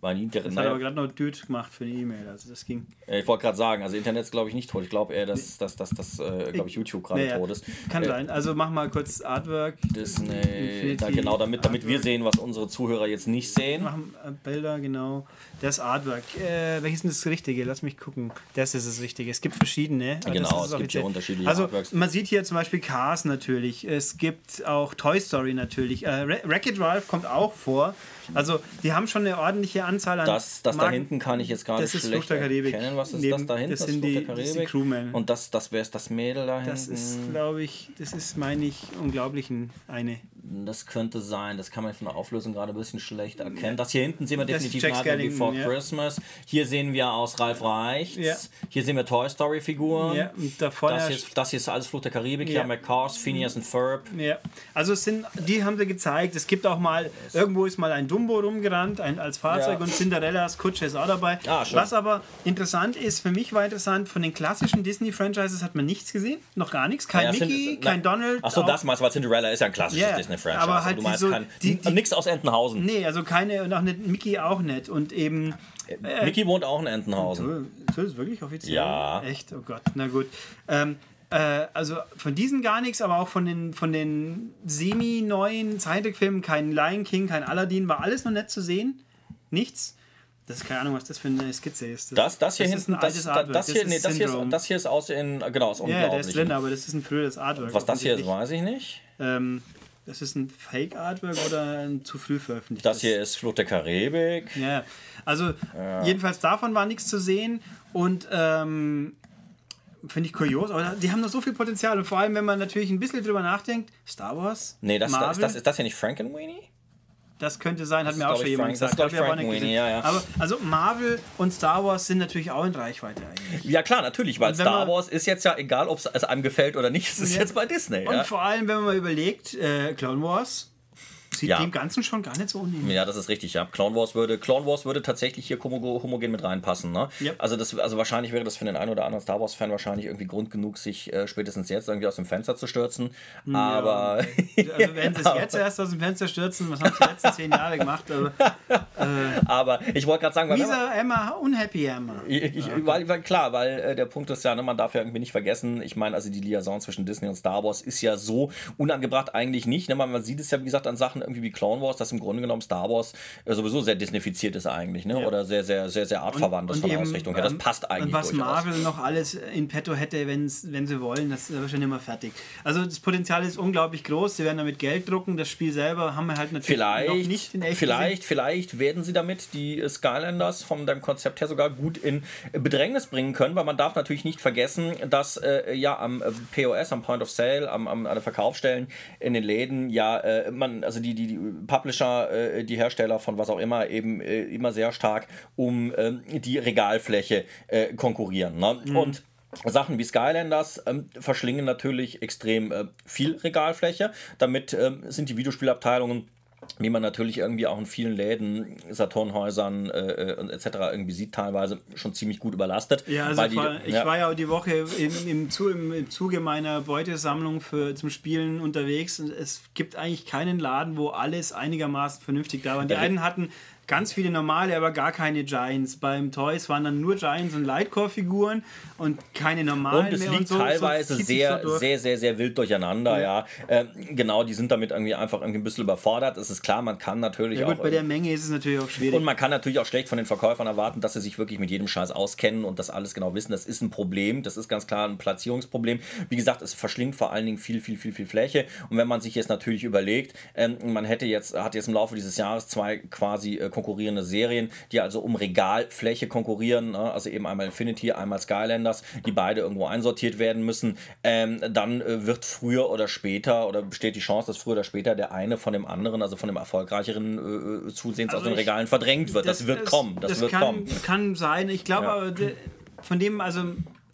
Mein Internet. Das hat aber gerade noch Dude gemacht für eine E-Mail, also das ging. ich wollte gerade sagen, also Internet ist glaube ich nicht tot. Ich glaube eher, dass, dass, dass, dass äh, glaube ich, YouTube gerade Naja, tot ist. Kann Äh, sein. Also mach mal kurz Artwork. Disney, Infinity da, genau, damit, damit wir Artwork. sehen, was unsere Zuhörer jetzt nicht sehen. Machen äh, Bilder, genau. Das Artwork. Äh, welches ist das Richtige? Lass mich gucken. Das ist das Richtige. Es gibt verschiedene. Genau, das es gibt ja unterschiedliche Also Artworks. man sieht hier zum Beispiel Cars natürlich. Es gibt auch Toy Story natürlich. Äh, Wreck-It Ralph kommt auch vor. Also die haben schon eine ordentliche Anzahl an. Das, das da hinten kann ich jetzt gerade Das ist schlecht erkennen. Was ist Neben- das da hinten? das sind die- das ist die Karibik. Crewmen. Und das, das wäre das Mädel da Das hinten. ist, glaube ich, das ist, meine ich, unglaublichen eine. Das könnte sein. Das kann man von der Auflösung gerade ein bisschen schlecht erkennen. Das hier hinten sehen wir Das definitiv Jack Before ja. Christmas. Hier sehen wir aus Ralf Reichts. Ja. Hier sehen wir Toy Story Figuren. Ja, und. Das, hier ist, das hier ist alles Fluch der Karibik. Hier Ja. haben wir Cars, Phineas und Ferb. Ja, also es sind, die haben sie gezeigt. Es gibt auch mal, irgendwo ist mal ein Dumbo rumgerannt, ein, als Fahrzeug Ja. und Cinderellas Kutsche ist auch dabei. Ah. Was aber interessant ist, für mich war interessant, von den klassischen Disney-Franchises hat man nichts gesehen, noch gar nichts. Kein Ja, Mickey, sind- kein na- Donald. Ach so, auch- das meinst du, weil Cinderella ist ja ein klassisches Ja, Disney-Franchise. aber halt du meinst so- kein, die- die- nix aus Entenhausen. Nee, also keine, und auch nicht, Mickey auch nicht. Und eben. Äh, Mickey wohnt auch in Entenhausen. So ist wirklich offiziell? Ja. Echt? Oh Gott, na gut. Ähm, äh, also von diesen gar nichts, aber auch von den, von den semi-neuen Zeichentrickfilmen, kein Lion King, kein Aladdin, war alles noch nicht zu sehen. Nichts. Das ist keine Ahnung, was das für eine Skizze ist. Das, das hier ist hinten, ein das, das, das, hier, ist nee, das, hier ist, das hier ist aus in, genau, ist Ja, der ist drin, aber das ist ein frühes Artwork. Was das hier ist, weiß ich nicht. Ähm, das ist ein Fake-Artwork oder ein zu früh veröffentlicht? Das hier ist Flucht der Karibik. Ja, also jedenfalls davon war nichts zu sehen und ähm, finde ich kurios, aber die haben noch so viel Potenzial und vor allem, wenn man natürlich ein bisschen drüber nachdenkt, Star Wars, Nee, das, das, Marvel, ist, das, ist das hier nicht Frankenweenie? Das könnte sein, hat ist, mir auch schon jemand Frank- das gesagt. aber Frank Winnie, gesehen. ja, ja. Aber also Marvel und Star Wars sind natürlich auch in Reichweite eigentlich. Ja, klar, natürlich, weil Star Wars ist jetzt ja, egal ob es einem gefällt oder nicht, es ist Ja. jetzt bei Disney. Und vor allem, wenn man mal überlegt, äh, Clone Wars sieht Ja. dem Ganzen schon gar nicht so unähnlich. Ja, das ist richtig, ja. Clone Wars würde, Clone Wars würde tatsächlich hier homo- homogen mit reinpassen, ne? Yep. Also, das, also wahrscheinlich wäre das für den einen oder anderen Star Wars-Fan wahrscheinlich irgendwie Grund genug, sich äh, spätestens jetzt irgendwie aus dem Fenster zu stürzen. Aber Also wenn sie es jetzt erst aus dem Fenster stürzen, was haben sie die letzten zehn Jahre gemacht? Aber, (laughs) Aber ich wollte gerade sagen, weil Dieser Emma, unhappy Emma. Ich, ich, weil, weil, klar, weil äh, der Punkt ist ja, ne, man darf ja irgendwie nicht vergessen, ich meine, also die Liaison zwischen Disney und Star Wars ist ja so unangebracht eigentlich nicht. Ne? Man, man sieht es ja, wie gesagt, an Sachen irgendwie wie Clone Wars, dass im Grunde genommen Star Wars äh, sowieso sehr disneyfiziert ist eigentlich, ne? Ja. Oder sehr, sehr, sehr, sehr artverwandt ist von der Ausrichtung her. Das ähm, passt eigentlich. Und was durchaus. Marvel noch alles in petto hätte, wenn sie wollen, das ist schon immer fertig. Also das Potenzial ist unglaublich groß, sie werden damit Geld drucken, das Spiel selber haben wir halt natürlich vielleicht, noch nicht in echt Vielleicht, gesehen. vielleicht werden sie damit die Skylanders von deinem Konzept her sogar gut in Bedrängnis bringen können, weil man darf natürlich nicht vergessen, dass äh, ja am äh, POS, am Point of Sale, am, am, an den Verkaufsstellen in den Läden ja äh, man, also die, die, die Publisher, äh, die Hersteller von was auch immer, eben äh, immer sehr stark um ähm, die Regalfläche äh, konkurrieren. Ne? Mhm. Und Sachen wie Skylanders ähm, verschlingen natürlich extrem äh, viel Regalfläche. Damit ähm, sind die Videospielabteilungen wie man natürlich irgendwie auch in vielen Läden, Saturnhäusern äh, äh etc. irgendwie sieht, teilweise schon ziemlich gut überlastet. Ja, also die, ich ja. war ja die Woche im, im, im, im Zuge meiner Beutesammlung für, zum Spielen unterwegs und es gibt eigentlich keinen Laden, wo alles einigermaßen vernünftig da war. Die einen hatten ganz viele normale, aber gar keine Giants. Beim Toys waren dann nur Giants und Lightcore-Figuren und keine normalen. Und es liegt so, teilweise so sehr, so sehr, sehr, sehr wild durcheinander, ja. ja. Äh, genau, die sind damit irgendwie einfach irgendwie ein bisschen überfordert. Es ist klar, man kann natürlich ja, gut, auch. Bei der Menge ist es natürlich auch schwierig. Und man kann natürlich auch schlecht von den Verkäufern erwarten, dass sie sich wirklich mit jedem Scheiß auskennen und das alles genau wissen. Das ist ein Problem. Das ist ganz klar ein Platzierungsproblem. Wie gesagt, es verschlingt vor allen Dingen viel, viel, viel, viel Fläche. Und wenn man sich jetzt natürlich überlegt, ähm, man hätte jetzt, hat jetzt im Laufe dieses Jahres zwei quasi äh, konkurrierende Serien, die also um Regalfläche konkurrieren, ne? also eben einmal Infinity, einmal Skylanders, die beide irgendwo einsortiert werden müssen, ähm, dann äh, wird früher oder später oder besteht die Chance, dass früher oder später der eine von dem anderen, also von dem erfolgreicheren äh, äh zusehends also aus den Regalen verdrängt wird. Das, das wird das, kommen. Das, das wird kann, kommen. kann sein. Ich glaube ja. aber, von dem, also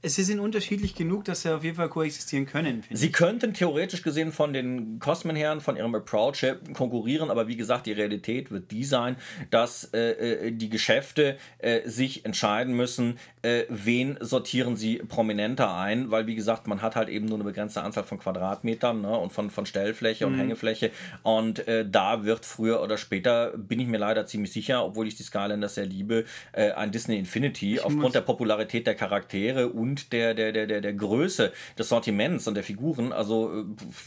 sie sind unterschiedlich genug, dass sie auf jeden Fall koexistieren können. Sie ich. könnten theoretisch gesehen von den Cosmen her, von ihrem Approach her konkurrieren, aber wie gesagt, die Realität wird die sein, dass äh, äh, die Geschäfte äh, sich entscheiden müssen, äh, wen sortieren sie prominenter ein, weil wie gesagt, man hat halt eben nur eine begrenzte Anzahl von Quadratmetern ne, und von, von Stellfläche mhm. und Hängefläche und äh, da wird früher oder später, bin ich mir leider ziemlich sicher, obwohl ich die Skylanders sehr liebe, äh, ein Disney Infinity ich aufgrund der Popularität der Charaktere und der, der, der, der, der Größe des Sortiments und der Figuren, also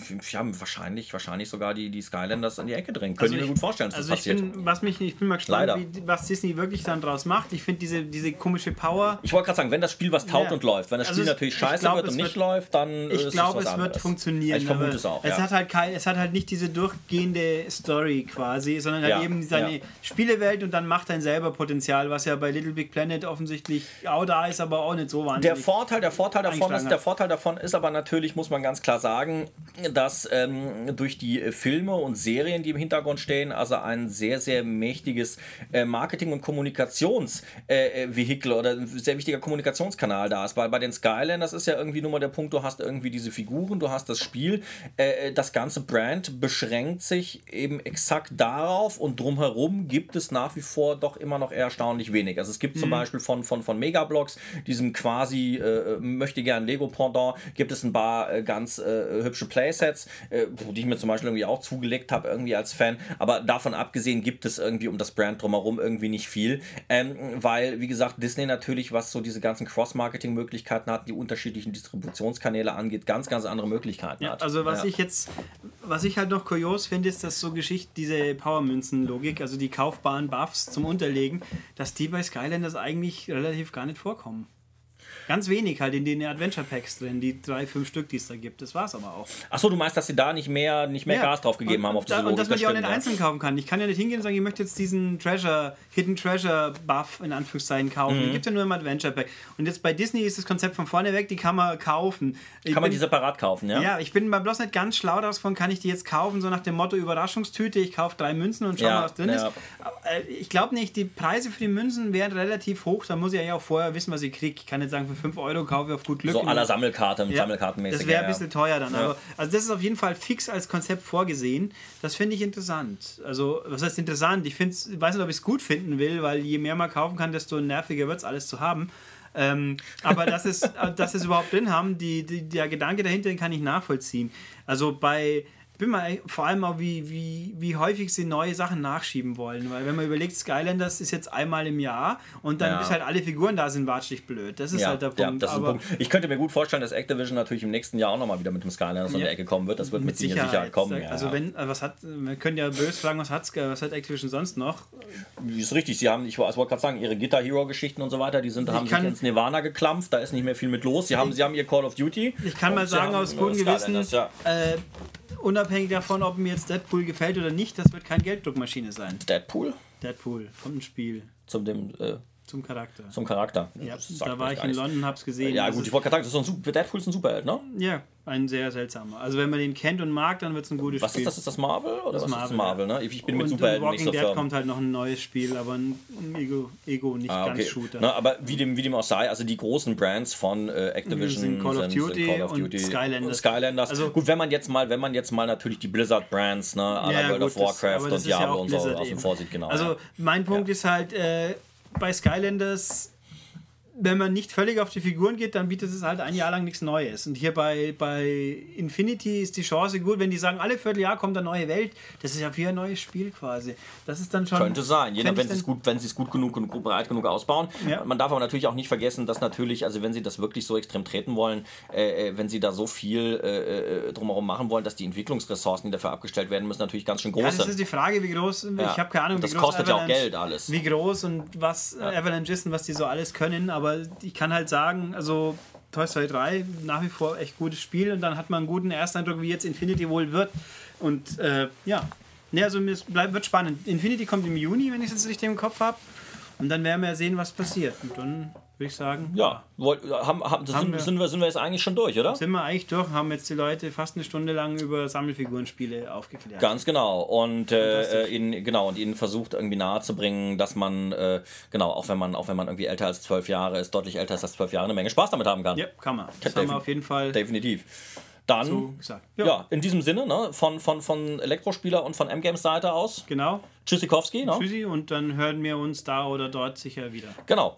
wir haben wahrscheinlich, wahrscheinlich sogar die, die Skylanders in die Ecke drängen. Können also ich, mir gut vorstellen, dass also das passiert. Bin, was mich, ich bin mal gespannt, wie, was Disney wirklich dann draus macht. Ich finde diese, diese komische Power. Ich wollte gerade sagen, wenn das Spiel was taugt ja. und läuft, wenn das also Spiel natürlich scheiße glaub, wird und nicht wird, läuft, dann ich glaube, es, es wird funktionieren. Ich vermute es auch. Es, ja. hat halt kein, es hat halt nicht diese durchgehende Story quasi, sondern halt ja. eben seine Spielewelt und dann macht er selber Potenzial, was ja bei Little Big Planet offensichtlich auch da ist, aber auch nicht so wahnsinnig. Der Vorteil, der Vorteil davon ist, der Vorteil davon ist aber natürlich, muss man ganz klar sagen, dass ähm, durch die Filme und Serien, die im Hintergrund stehen, also ein sehr, sehr mächtiges äh, Marketing- und Kommunikationsvehikel äh, oder ein sehr wichtiger Kommunikationskanal da ist. Weil bei den Skylanders ist ja irgendwie nur mal der Punkt, du hast irgendwie diese Figuren, du hast das Spiel. Äh, das ganze Brand beschränkt sich eben exakt darauf und drumherum gibt es nach wie vor doch immer noch erstaunlich wenig. Also es gibt mhm. zum Beispiel von, von, von Megablocks, diesem quasi äh, möchte gerne Lego-Pendant gibt es ein paar äh, ganz äh, hübsche Playsets, äh, die ich mir zum Beispiel irgendwie auch zugelegt habe, irgendwie als Fan. Aber davon abgesehen gibt es irgendwie um das Brand drumherum irgendwie nicht viel. Ähm, weil, wie gesagt, Disney natürlich, was so diese ganzen Cross-Marketing-Möglichkeiten hat, die unterschiedlichen Distributionskanäle angeht, ganz, ganz andere Möglichkeiten ja, hat. Also was ja. ich jetzt, was ich halt noch kurios finde, ist, dass so Geschichte, diese Powermünzen-Logik, also die kaufbaren Buffs zum Unterlegen, dass die bei Skylanders eigentlich relativ gar nicht vorkommen. Ganz wenig halt in den Adventure Packs drin, die drei, fünf Stück, die es da gibt. Das war es aber auch. Achso, du meinst, dass sie da nicht mehr, nicht mehr ja. Gas drauf gegeben und, haben auf diese da, Und dass man die auch nicht einzeln kaufen kann. Ich kann ja nicht hingehen und sagen, ich möchte jetzt diesen Treasure, Hidden Treasure Buff in Anführungszeichen kaufen. Mhm. Die gibt es ja nur im Adventure Pack. Und jetzt bei Disney ist das Konzept von vorne weg, die kann man kaufen. Ich kann man die separat kaufen, ja? Ja, ich bin mal bloß nicht ganz schlau daraus von, kann ich die jetzt kaufen, so nach dem Motto Überraschungstüte, ich kaufe drei Münzen und schau ja, mal, was drin ja. ist. Äh, ich glaube nicht, die Preise für die Münzen wären relativ hoch. Da muss ich ja auch vorher wissen, was ich kriege. Ich kann nicht sagen, für 5 Euro kaufe ich auf gut Glück. So aller Sammelkarte, ja, Sammelkartenmäßig. Das wäre ein bisschen teuer dann. Aber, also das ist auf jeden Fall fix als Konzept vorgesehen. Das finde ich interessant. Also, was heißt interessant? Ich weiß nicht, ob ich es gut finden will, weil je mehr man kaufen kann, desto nerviger wird es, alles zu haben. Ähm, aber dass es, (laughs) dass es überhaupt drin haben, die, die, der Gedanke dahinter, den kann ich nachvollziehen. Also bei bin mal vor allem auch, wie, wie, wie häufig sie neue Sachen nachschieben wollen. Weil wenn man überlegt, Skylanders ist jetzt einmal im Jahr und dann Ja. bis halt alle Figuren da sind, watschig blöd. Das ist Ja, halt der ja, Punkt. ein Aber Punkt. Ich könnte mir gut vorstellen, dass Activision natürlich im nächsten Jahr auch nochmal wieder mit dem Skylanders um Ja. die Ecke kommen wird. Das wird mit, Sicherheit, Sicherheit kommen. Ja, Also ja. wenn, äh, was hat, wir können ja böse fragen, was hat, was hat Activision sonst noch? ist richtig. Sie haben, ich wollte gerade sagen, ihre Guitar Hero Geschichten und so weiter, die sind, haben sich ins Nirvana geklampft. Da ist nicht mehr viel mit los. Sie haben, sie haben ihr Call of Duty. Ich kann mal sagen, aus äh, gutem Gewissen, Ja. äh, unabhängig davon, ob mir jetzt Deadpool gefällt oder nicht, das wird keine Gelddruckmaschine sein. Deadpool Deadpool, kommt ein Spiel zum, dem, äh, zum Charakter. zum Charakter. ja, Das da war ich in. London, hab's gesehen. Ja, Das gut, ist- ich wollte gerade sagen, das ist ein Deadpool ist ein Superheld, ne? Ja, ein sehr seltsamer. Also wenn man den kennt und mag, dann wird es ein gutes Was Spiel. ist das? Ist das Marvel? Oder was ist das Marvel, Marvel, ne? Ich bin mit und Superhelden Walking nicht so Dead firm. kommt halt noch ein neues Spiel, aber ein, Ego, Ego nicht Ah, ganz okay. Shooter. Na, aber wie dem, wie dem auch sei, also die großen Brands von äh, Activision Sind Call of Duty Call of und Duty Skylanders. und Skylanders. Also- Gut, wenn man jetzt mal, wenn man jetzt mal natürlich die Blizzard Brands, ne, la Ja, World gut, of das- Warcraft das und ist ja Diablo auch und so Blizzard außen eben. vor sieht, genau. Also ja. mein Punkt ist halt, äh, bei Skylanders, wenn man nicht völlig auf die Figuren geht, dann bietet es halt ein Jahr lang nichts Neues. Und hier bei, bei Infinity ist die Chance gut, wenn die sagen, alle Vierteljahr kommt eine neue Welt, das ist ja wie ein neues Spiel quasi. Das ist dann schon... Könnte sein, je wenn sie es gut, wenn sie es gut genug und gut breit genug ausbauen. Ja. Man darf aber natürlich auch nicht vergessen, dass natürlich, also wenn sie das wirklich so extrem treten wollen, äh, äh, wenn sie da so viel äh, äh, drumherum machen wollen, dass die Entwicklungsressourcen, die dafür abgestellt werden müssen, natürlich ganz schön groß Ja, das sind. ist die Frage, wie groß, Ja. ich habe keine Ahnung, Und wie das groß kostet ja auch Avalanche- Geld alles. Wie groß und was Avalanche ist und was die so alles können, aber ich kann halt sagen, also Toy Story 3 nach wie vor echt gutes Spiel und dann hat man einen guten Ersteindruck, wie jetzt Infinity wohl wird. Und äh, ja, ne, also es bleibt, wird spannend. Infinity kommt im Juni, wenn ich es jetzt richtig im Kopf habe und dann werden wir ja sehen, was passiert. Und dann würde ich sagen, ja, wollt- haben, haben, Haben sind, wir. sind, wir, sind wir jetzt eigentlich schon durch, oder? sind wir eigentlich durch, haben jetzt die Leute fast eine Stunde lang über Sammelfigurenspiele aufgeklärt. Ganz genau. Und äh, ihnen, genau, und ihnen versucht irgendwie nahezubringen, dass man, äh, genau, auch wenn man, auch wenn man irgendwie älter als zwölf Jahre ist, deutlich älter ist als zwölf Jahre, eine Menge Spaß damit haben kann. Ja, kann man. Das haben wir auf jeden Fall Definitiv. Dann, so gesagt. ja. in diesem Sinne, ne, von, von, von Elektrospieler und von M-Games Seite aus, Genau. Tschüssikowski, ne? Tschüssi und dann hören wir uns da oder dort sicher wieder. Genau.